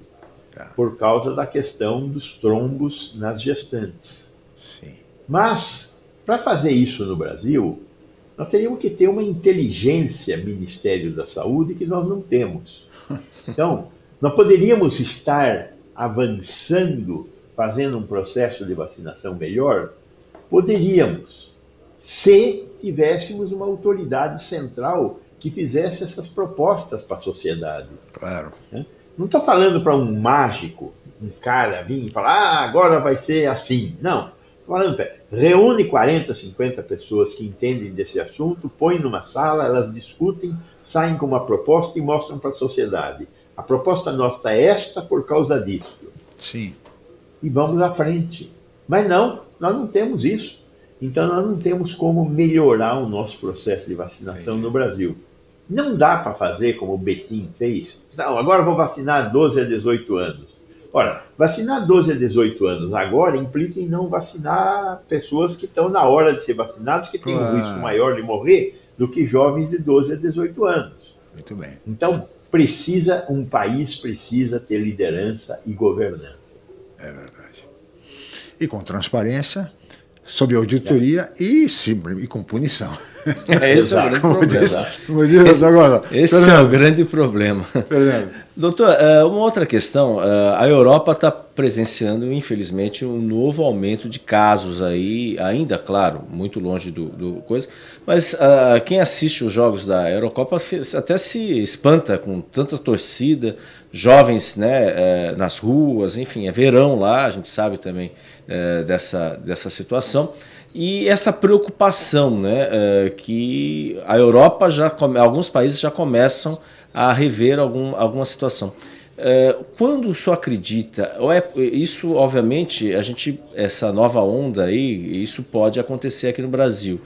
tá. por causa da questão dos trombos nas gestantes. Sim. Mas, para fazer isso no Brasil, nós teríamos que ter uma inteligência Ministério da Saúde que nós não temos. Então, nós poderíamos estar avançando, fazendo um processo de vacinação melhor? Poderíamos, se tivéssemos uma autoridade central que fizesse essas propostas para a sociedade. Claro. Né? Não estou falando para um mágico, um cara vir e falar, ah, agora vai ser assim. Não. Estou falando, reúne 40, 50 pessoas que entendem desse assunto, põe numa sala, elas discutem, saem com uma proposta e mostram para a sociedade. A proposta nossa é esta por causa disso. Sim. E vamos à frente. Mas não, nós não temos isso. Então nós não temos como melhorar o nosso processo de vacinação Entendi. no Brasil. Não dá para fazer como o Betim fez. Não, agora vou vacinar 12 a 18 anos. Ora, vacinar 12 a 18 anos agora implica em não vacinar pessoas que estão na hora de ser vacinadas, que têm um risco maior de morrer do que jovens de 12 a 18 anos. Muito bem. Então, precisa, um país precisa ter liderança e governança. É verdade. E com transparência, sob auditoria é. e, e com punição. Esse é o grande problema. esse, agora, esse é o grande problema. Fernando. Doutor, é, uma outra questão. É, a Europa está presenciando, infelizmente, um novo aumento de casos aí, ainda, claro, muito longe do, do coisa. Mas uh, quem assiste os jogos da Eurocopa até se espanta com tanta torcida, jovens né, nas ruas, enfim, é verão lá, a gente sabe também dessa, dessa situação e essa preocupação, né, é, que a Europa já alguns países já começam a rever algum, alguma situação. É, quando o senhor acredita, é, isso obviamente a gente essa nova onda aí, isso pode acontecer aqui no Brasil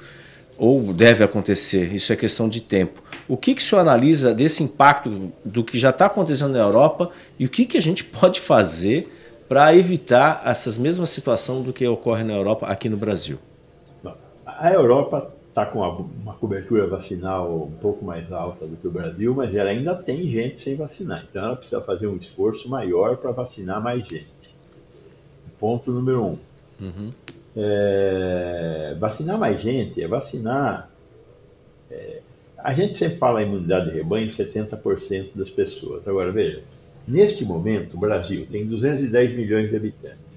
ou deve acontecer, isso é questão de tempo. O que, que o senhor analisa desse impacto do que já está acontecendo na Europa e o que, que a gente pode fazer para evitar essas mesmas situações do que ocorre na Europa aqui no Brasil? A Europa está com uma, cobertura vacinal um pouco mais alta do que o Brasil, mas ela ainda tem gente sem vacinar. Então ela precisa fazer um esforço maior para vacinar mais gente. Ponto número um. Uhum. É, vacinar mais gente é vacinar. É, a gente sempre fala em imunidade de rebanho 70% das pessoas. Agora, veja, neste momento o Brasil tem 210 milhões de habitantes.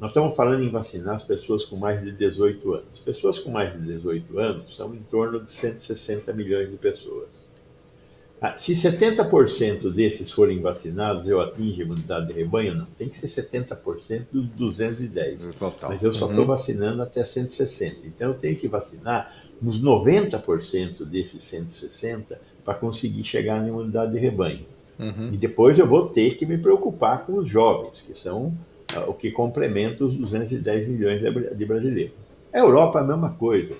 Nós estamos falando em vacinar as pessoas com mais de 18 anos. Pessoas com mais de 18 anos são em torno de 160 milhões de pessoas. Ah, se 70% desses forem vacinados, eu atingo a imunidade de rebanho? Não, tem que ser 70% dos 210. Total. Mas eu só estou uhum. vacinando até 160. Então eu tenho que vacinar uns 90% desses 160 para conseguir chegar na imunidade de rebanho. Uhum. E depois eu vou ter que me preocupar com os jovens, que são o que complementa os 210 milhões de brasileiros. A Europa é a mesma coisa.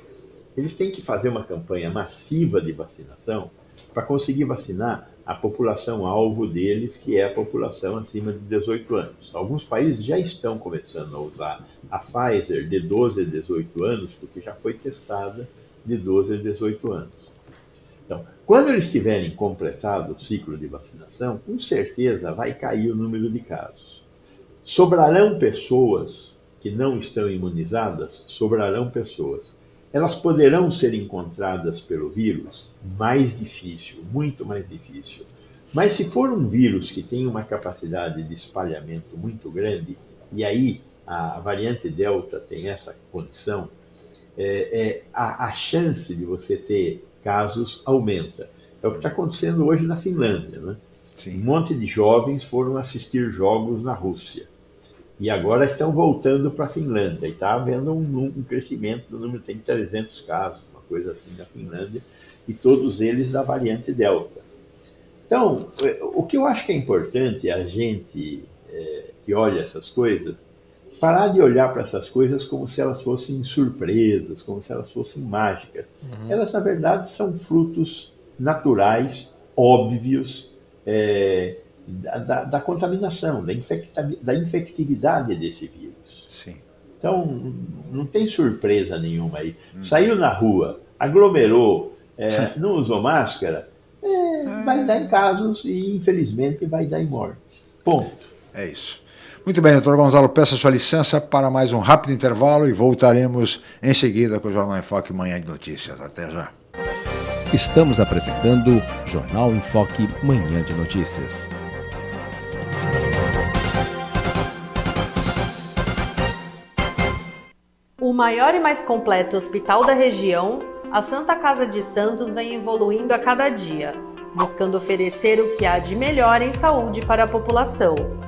Eles têm que fazer uma campanha massiva de vacinação para conseguir vacinar a população alvo deles, que é a população acima de 18 anos. Alguns países já estão começando a usar a Pfizer de 12 a 18 anos, porque já foi testada de 12 a 18 anos. Quando eles tiverem completado o ciclo de vacinação, com certeza vai cair o número de casos. Sobrarão pessoas que não estão imunizadas? Sobrarão pessoas. Elas poderão ser encontradas pelo vírus? Mais difícil, muito mais difícil. Mas se for um vírus que tem uma capacidade de espalhamento muito grande, e aí a variante Delta tem essa condição, é, é, a, a chance de você ter casos aumenta. É o que está acontecendo hoje na Finlândia. Né? Um monte de jovens foram assistir jogos na Rússia. E agora estão voltando para a Finlândia. E está havendo um, um, crescimento do número, tem 300 casos, uma coisa assim, na Finlândia, e todos eles da variante Delta. Então, o que eu acho que é importante a gente é, que olha essas coisas, parar de olhar para essas coisas como se elas fossem surpresas, como se elas fossem mágicas. Uhum. Elas, na verdade, são frutos naturais, óbvios, é, da, da, contaminação, da, da infectividade desse vírus. Sim. Então, não tem surpresa nenhuma aí. Hum. Saiu na rua, aglomerou, é, não usou máscara, é, vai dar em casos e, infelizmente, vai dar em mortes. Ponto. É isso. Muito bem, doutor Gonzalo, peço a sua licença para mais um rápido intervalo e voltaremos em seguida com o Jornal em Foque Manhã de Notícias. Até já. Estamos apresentando Jornal em Foque Manhã de Notícias. O maior e mais completo hospital da região, a Santa Casa de Santos vem evoluindo a cada dia, buscando oferecer o que há de melhor em saúde para a população.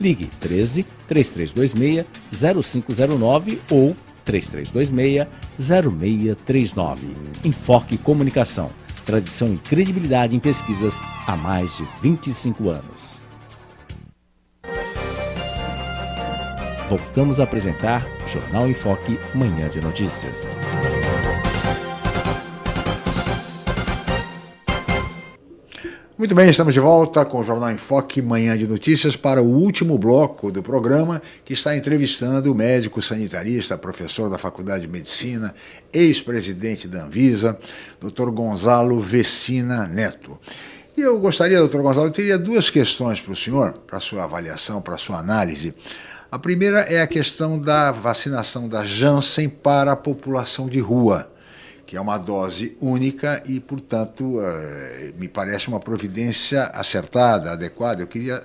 Ligue 13 3326 0509 ou 3326 0639. Enfoque Comunicação. Tradição e credibilidade em pesquisas há mais de 25 anos. Voltamos a apresentar Jornal em Foque, Manhã de Notícias. Muito bem, estamos de volta com o Jornal em Foque, manhã de notícias, para o último bloco do programa, que está entrevistando o médico sanitarista, professor da Faculdade de Medicina, ex-presidente da Anvisa, Dr. Gonzalo Vecina Neto. E eu gostaria, doutor Gonzalo, eu teria duas questões para o senhor, para a sua avaliação, para a sua análise. A primeira é a questão da vacinação da Janssen para a população de rua que é uma dose única e, portanto, eh, me parece uma providência acertada, adequada. Eu queria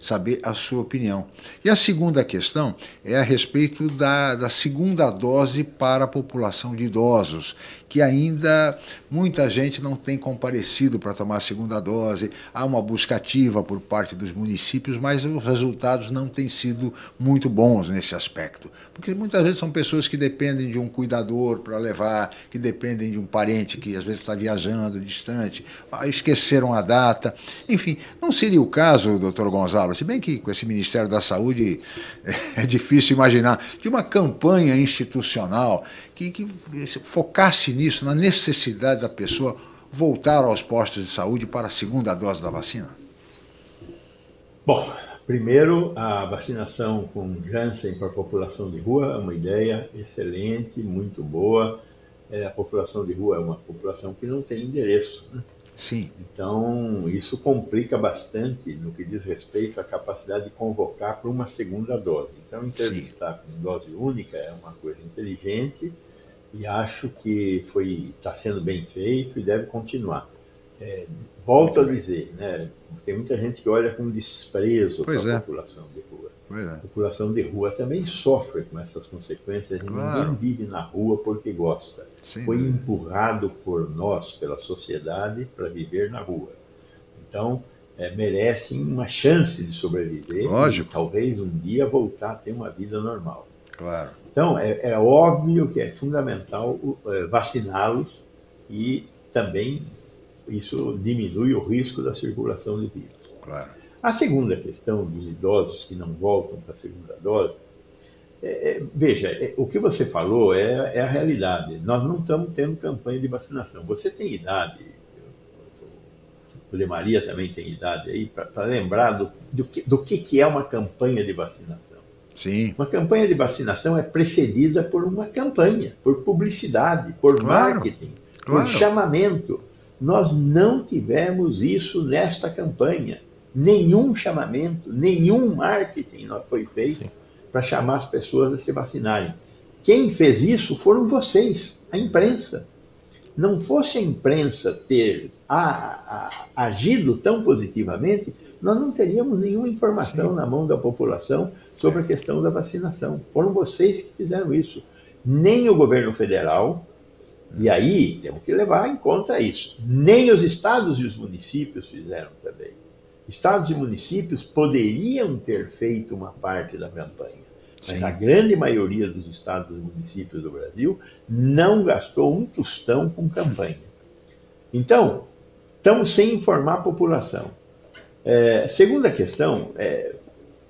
saber a sua opinião. E a segunda questão é a respeito da, da segunda dose para a população de idosos, que ainda muita gente não tem comparecido para tomar a segunda dose. Há uma busca ativa por parte dos municípios, mas os resultados não têm sido muito bons nesse aspecto. Porque muitas vezes são pessoas que dependem de um cuidador para levar, que dependem de um parente que às vezes está viajando distante, ah, esqueceram a data. Enfim, não seria o caso, doutor Gonzalo, se bem que com esse Ministério da Saúde é difícil imaginar, de uma campanha institucional que, que focasse nisso, na necessidade da pessoa voltar aos postos de saúde para a segunda dose da vacina? Bom, Primeiro, a vacinação com Janssen para a população de rua é uma ideia excelente, muito boa. É, a população de rua é uma população que não tem endereço. Né? Sim. Então, isso complica bastante no que diz respeito à capacidade de convocar para uma segunda dose. Então, entrevistar com dose única é uma coisa inteligente e acho que foi está sendo bem feito e deve continuar. É, volto a dizer, né, tem muita gente que olha com desprezo para a é. população de rua. Pois é. A população de rua também sofre com essas consequências. Claro. Ninguém vive na rua porque gosta. Sem Foi dúvida. empurrado por nós, pela sociedade, para viver na rua. Então, é, merecem uma chance de sobreviver Lógico. e talvez um dia voltar a ter uma vida normal. Claro. Então, é, é óbvio que é fundamental é, vaciná-los e também isso diminui o risco da circulação de vírus. Claro. A segunda questão dos idosos que não voltam para a segunda dose, é, é, veja, é, o que você falou é, é a realidade. Nós não estamos tendo campanha de vacinação. Você tem idade, o De Maria também tem idade aí, para lembrar do, do, que, do que, que é uma campanha de vacinação. Sim. Uma campanha de vacinação é precedida por uma campanha, por publicidade, por Claro, marketing, claro. por chamamento. Nós não tivemos isso nesta campanha. Nenhum chamamento, nenhum marketing foi feito para chamar as pessoas a se vacinarem. Quem fez isso foram vocês, a imprensa. Não fosse a imprensa ter a- a- agido tão positivamente, nós não teríamos nenhuma informação na mão da população sobre a questão da vacinação. Foram vocês que fizeram isso. Nem o governo federal, e aí temos que levar em conta isso, nem os estados e os municípios fizeram também. Estados e municípios poderiam ter feito uma parte da campanha, mas Sim. a grande maioria dos estados e municípios do Brasil não gastou um tostão com campanha. Então, estamos sem informar a população. É, segunda questão, é,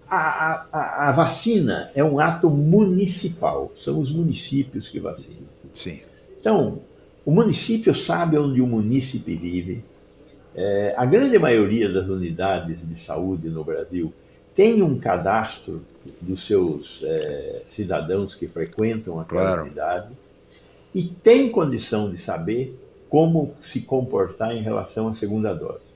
a, a- a- a vacina é um ato municipal, são os municípios que vacinam. Sim. Então, o município sabe onde o munícipe vive. É, a grande maioria das unidades de saúde no Brasil tem um cadastro dos seus é, cidadãos que frequentam aquela Claro. unidade e tem condição de saber como se comportar em relação à segunda dose.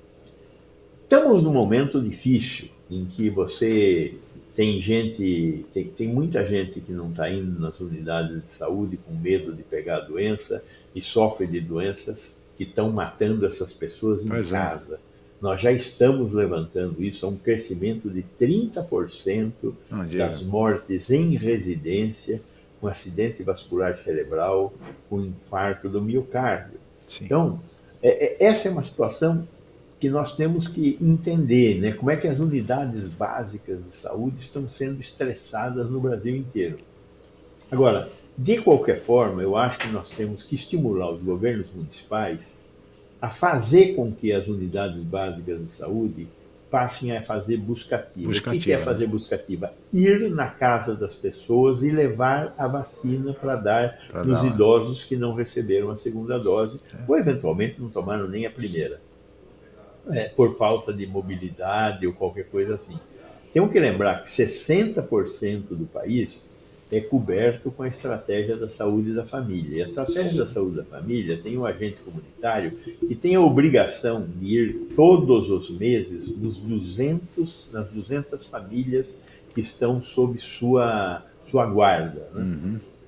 Estamos num momento difícil em que você tem gente, tem, tem muita gente que não está indo nas unidades de saúde com medo de pegar a doença e sofre de doenças que estão matando essas pessoas em Pois é. casa. Nós já estamos levantando isso a um crescimento de 30% Não diga. das mortes em residência com acidente vascular cerebral, com infarto do miocárdio. Então, é- é- essa é uma situação que nós temos que entender, né? Como é que as unidades básicas de saúde estão sendo estressadas no Brasil inteiro. Agora, de qualquer forma, eu acho que nós temos que estimular os governos municipais a fazer com que as unidades básicas de saúde passem a fazer buscativa. Buscativa, o que é né? fazer buscativa? Ir na casa das pessoas e levar a vacina para dar Pra nos dar idosos que não receberam a segunda dose ou eventualmente não tomaram nem a primeira é, por falta de mobilidade ou qualquer coisa assim. Temos que lembrar que 60% do país é coberto com a estratégia da saúde da família. E a estratégia da saúde da família tem um agente comunitário que tem a obrigação de ir todos os meses nos 200, nas 200 famílias que estão sob sua, sua guarda. né?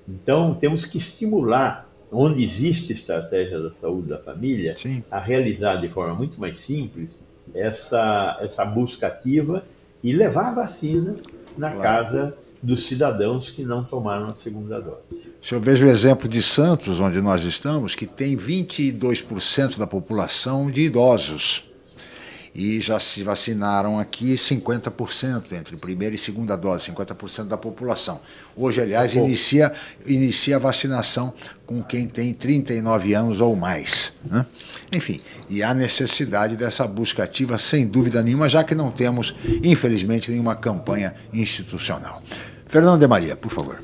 Então, temos que estimular, onde existe estratégia da saúde da família, a realizar de forma muito mais simples essa, essa busca ativa e levar a vacina na casa dos cidadãos que não tomaram a segunda dose. Se eu vejo o exemplo de Santos, onde nós estamos, que tem 22% da população de idosos. E já se vacinaram aqui 50%, entre primeira e segunda dose, 50% da população. Hoje, aliás, Tá inicia, inicia a vacinação com quem tem 39 anos ou mais. né? Enfim, e há necessidade dessa busca ativa, sem dúvida nenhuma, já que não temos, infelizmente, nenhuma campanha institucional. Fernando de Maria, por favor.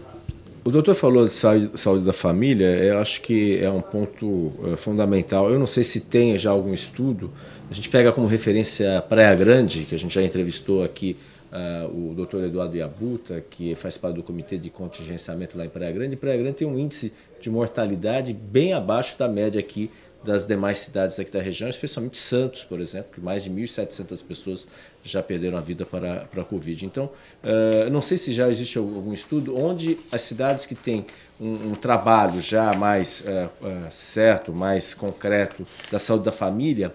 O doutor falou de saúde, saúde da família, eu acho que é um ponto eh, fundamental. Eu não sei se tem já algum estudo. A gente pega como referência Praia Grande, que a gente já entrevistou aqui uh, o doutor Eduardo Iabuta, que faz parte do comitê de contingenciamento lá em Praia Grande. E Praia Grande tem um índice de mortalidade bem abaixo da média aqui das demais cidades aqui da região, especialmente Santos, por exemplo, que mais de 1.700 pessoas já perderam a vida para, para a Covid. Então, uh, não sei se já existe algum estudo onde as cidades que têm um, um trabalho já mais uh, uh, certo, mais concreto da saúde da família,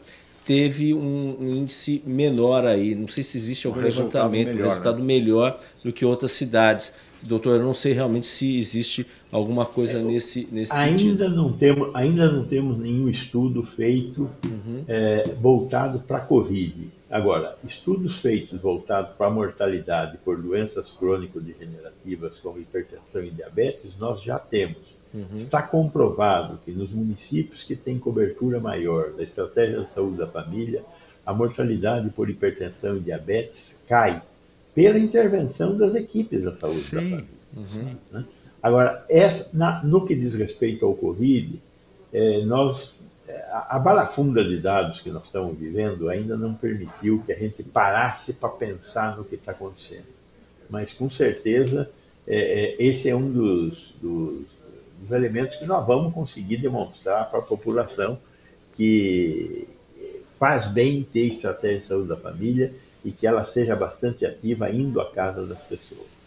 teve um, um, índice menor aí. Não sei se existe algum um levantamento, melhor, um resultado né? melhor do que outras cidades. Doutor, eu não sei realmente se existe alguma coisa é, nesse, nesse ainda sentido. Não temos, ainda não temos nenhum estudo feito uhum. é, voltado para a Covid. Agora, estudos feitos voltados para a mortalidade por doenças crônico-degenerativas como hipertensão e diabetes, nós já temos. Uhum. Está comprovado que nos municípios que têm cobertura maior da estratégia de saúde da família, a mortalidade por hipertensão e diabetes cai pela intervenção das equipes da saúde Sim. da família. Uhum. Né? Agora, essa, na, no que diz respeito ao Covid, é, nós, a, balafunda de dados que nós estamos vivendo ainda não permitiu que a gente parasse para pensar no que está acontecendo. Mas, com certeza, é, é, esse é um dos, dos dos elementos que nós vamos conseguir demonstrar para a população que faz bem ter estratégia de saúde da família e que ela seja bastante ativa indo à casa das pessoas.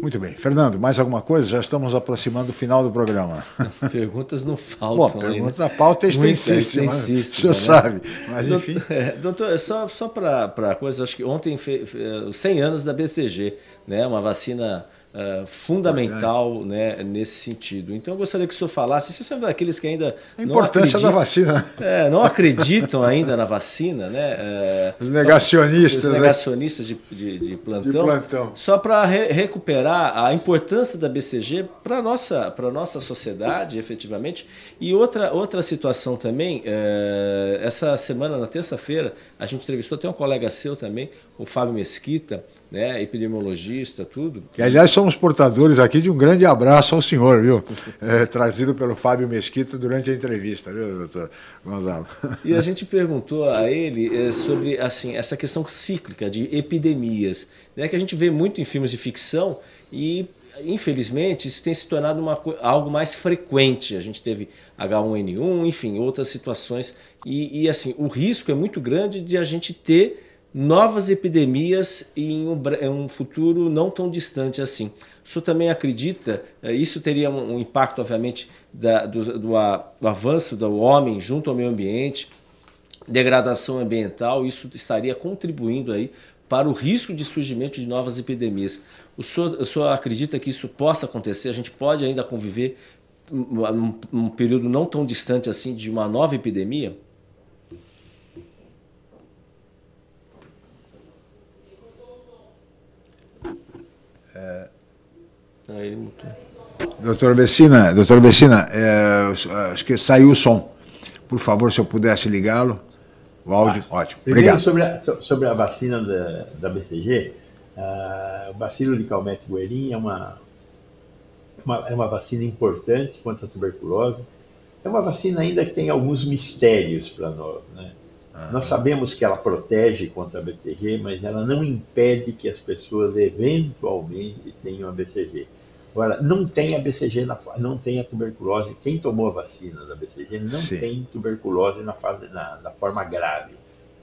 Muito bem. Fernando, mais alguma coisa? Já estamos aproximando do final do programa. Perguntas não faltam. Bom, pergunta da pauta é extensíssima. Extensíssima o senhor né? sabe. Mas, enfim. É, doutor, só, só para coisa, acho que ontem, fez 100 anos da BCG, né? uma vacina uh, fundamental né, nesse sentido. Então eu gostaria que o senhor falasse, especialmente daqueles que ainda. A importância da vacina. É, não acreditam ainda na vacina, né? É, os negacionistas. Os né? negacionistas de, de, de, plantão. De plantão. Só para re recuperar a importância da BCG para a nossa, nossa sociedade, efetivamente. E outra, outra situação também, é, essa semana, na terça-feira, a gente entrevistou até um colega seu também, o Fábio Mesquita, né, epidemiologista, tudo. Que, aliás, somos portadores aqui de um grande abraço ao senhor, viu? É, trazido pelo Fábio Mesquita durante a entrevista, viu, doutor Gonzalo? E a gente perguntou a ele é, sobre assim, essa questão cíclica de epidemias, né, que a gente vê muito em filmes de ficção e infelizmente, isso tem se tornado uma, algo mais frequente. A gente teve H1N1, enfim, outras situações. E, e, assim, o risco é muito grande de a gente ter novas epidemias em um, em um, futuro não tão distante assim. O senhor também acredita, eh, isso teria um impacto, obviamente, da, do, do, do avanço do homem junto ao meio ambiente, degradação ambiental, isso estaria contribuindo aí para o risco de surgimento de novas epidemias. O senhor, o senhor acredita que isso possa acontecer? A gente pode ainda conviver um, um período não tão distante assim de uma nova epidemia? É... Ah, ele mutou. Doutor Vecina, doutor Vecina, é, acho que saiu o som. Por favor, se eu pudesse ligá-lo. O áudio, ah, ótimo. Obrigado. Sobre a, sobre a vacina da, da BCG, uh, o bacilo de Calmette Guerin é uma, uma, é uma vacina importante contra a tuberculose. É uma vacina ainda que tem alguns mistérios para nós. Né? Ah. Nós sabemos que ela protege contra a BCG, mas ela não impede que as pessoas eventualmente tenham a BCG. Agora, não tem a BCG, na, não tem a tuberculose. Quem tomou a vacina da BCG não Sim. tem tuberculose na, fase, na, na forma grave.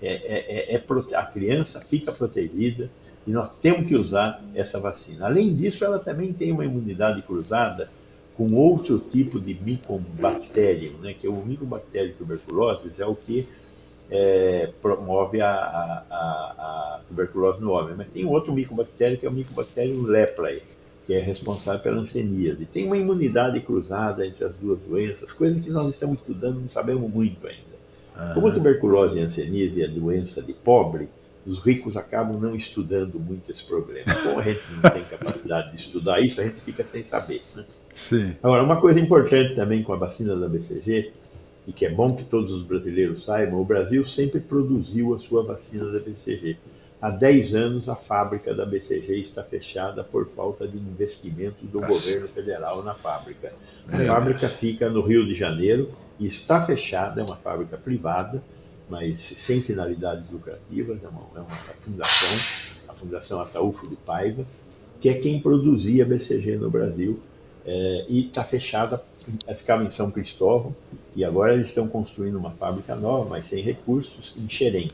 É, é, é, é, a criança fica protegida e nós temos que usar essa vacina. Além disso, ela também tem uma imunidade cruzada com outro tipo de micobactério, né, que é o micobactério tuberculose, é o que é, promove a, a, a, tuberculose no homem. Mas tem outro micobactério que é o micobactério leprae, que é responsável pela hanseníase. Tem uma imunidade cruzada entre as duas doenças, coisa que nós estamos estudando, não sabemos muito ainda. Como a tuberculose e a hanseníase é doença de pobre, os ricos acabam não estudando muito esse problema. Como a gente não tem capacidade de estudar isso, a gente fica sem saber. Né? Sim. Agora, uma coisa importante também com a vacina da BCG e que é bom que todos os brasileiros saibam, o Brasil sempre produziu a sua vacina da BCG. Há 10 anos a fábrica da BCG está fechada por falta de investimento do Nossa. governo federal na fábrica. A é. fábrica fica no Rio de Janeiro e está fechada, é uma fábrica privada, mas sem finalidades lucrativas, é uma, é uma fundação. A Fundação Ataúfo de Paiva, que é quem produzia BCG no Brasil, é, e está fechada, ficava em São Cristóvão, e agora eles estão construindo uma fábrica nova, mas sem recursos, em Xerém.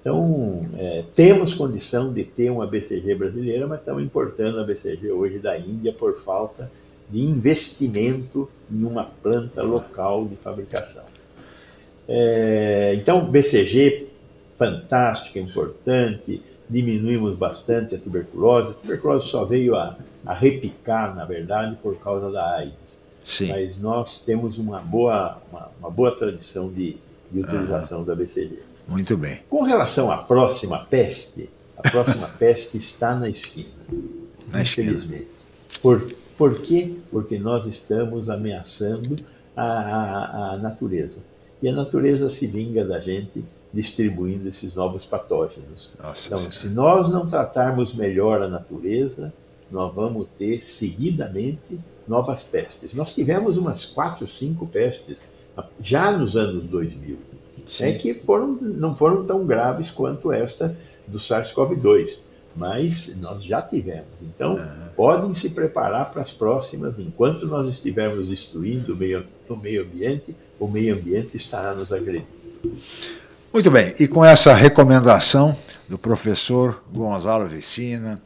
Então, é, temos condição de ter uma BCG brasileira, mas estamos importando a BCG hoje da Índia por falta de investimento em uma planta local de fabricação. É, então, BCG, fantástica, importante, diminuímos bastante a tuberculose. A tuberculose só veio a, a repicar, na verdade, por causa da AIDS. Sim. Mas nós temos uma boa, uma, uma boa tradição de, de utilização uhum. da BCG. Muito bem. Com relação à próxima peste, a próxima peste está na esquina. Na infelizmente. Por, por quê? Porque nós estamos ameaçando a, a, a natureza. E a natureza se vinga da gente distribuindo esses novos patógenos. Nossa, então, se nós não tratarmos melhor a natureza, nós vamos ter seguidamente novas pestes. Nós tivemos umas quatro, cinco pestes já nos anos 2000, é que foram, não foram tão graves quanto esta do SARS-CoV-2, mas nós já tivemos. Então, uhum. podem se preparar para as próximas. Enquanto nós estivermos destruindo o meio, o meio ambiente, o meio ambiente estará nos agredindo. Muito bem, e com essa recomendação do professor Gonzalo Vecina,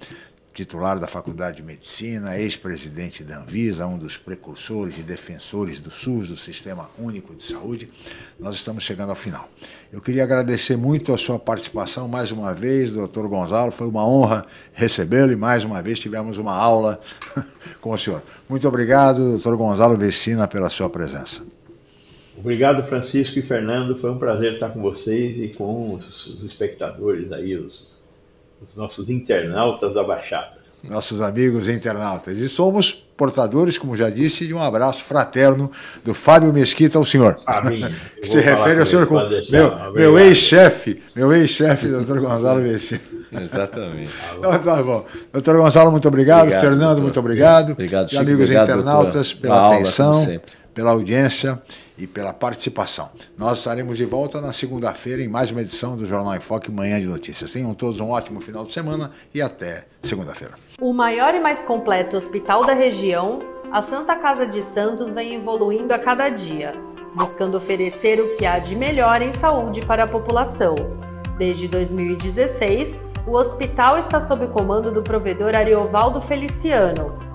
titular da Faculdade de Medicina, ex-presidente da Anvisa, um dos precursores e defensores do SUS, do Sistema Único de Saúde, nós estamos chegando ao final. Eu queria agradecer muito a sua participação mais uma vez, doutor Gonzalo, foi uma honra recebê-lo e mais uma vez tivemos uma aula com o senhor. Muito obrigado, doutor Gonzalo Vecina, pela sua presença. Obrigado, Francisco e Fernando. Foi um prazer estar com vocês e com os, espectadores aí, os, os, nossos internautas da Baixada. Nossos amigos internautas. E somos portadores, como já disse, de um abraço fraterno do Fábio Mesquita ao senhor. A mim. que se refere ao senhor como meu, meu ex-chefe, meu ex-chefe, doutor Gonzalo Vecina. Exatamente. Então, tá bom. Doutor Gonzalo, muito obrigado. obrigado Fernando, doutor. muito obrigado. Obrigado, Chico. E amigos obrigado, internautas, doutor. pela atenção, pela audiência e pela participação. Nós estaremos de volta na segunda-feira em mais uma edição do Jornal em Foque Manhã de Notícias. Tenham todos um ótimo final de semana e até segunda-feira. O maior e mais completo hospital da região, a Santa Casa de Santos vem evoluindo a cada dia, buscando oferecer o que há de melhor em saúde para a população. Desde 2016, o hospital está sob comando do provedor Ariovaldo Feliciano,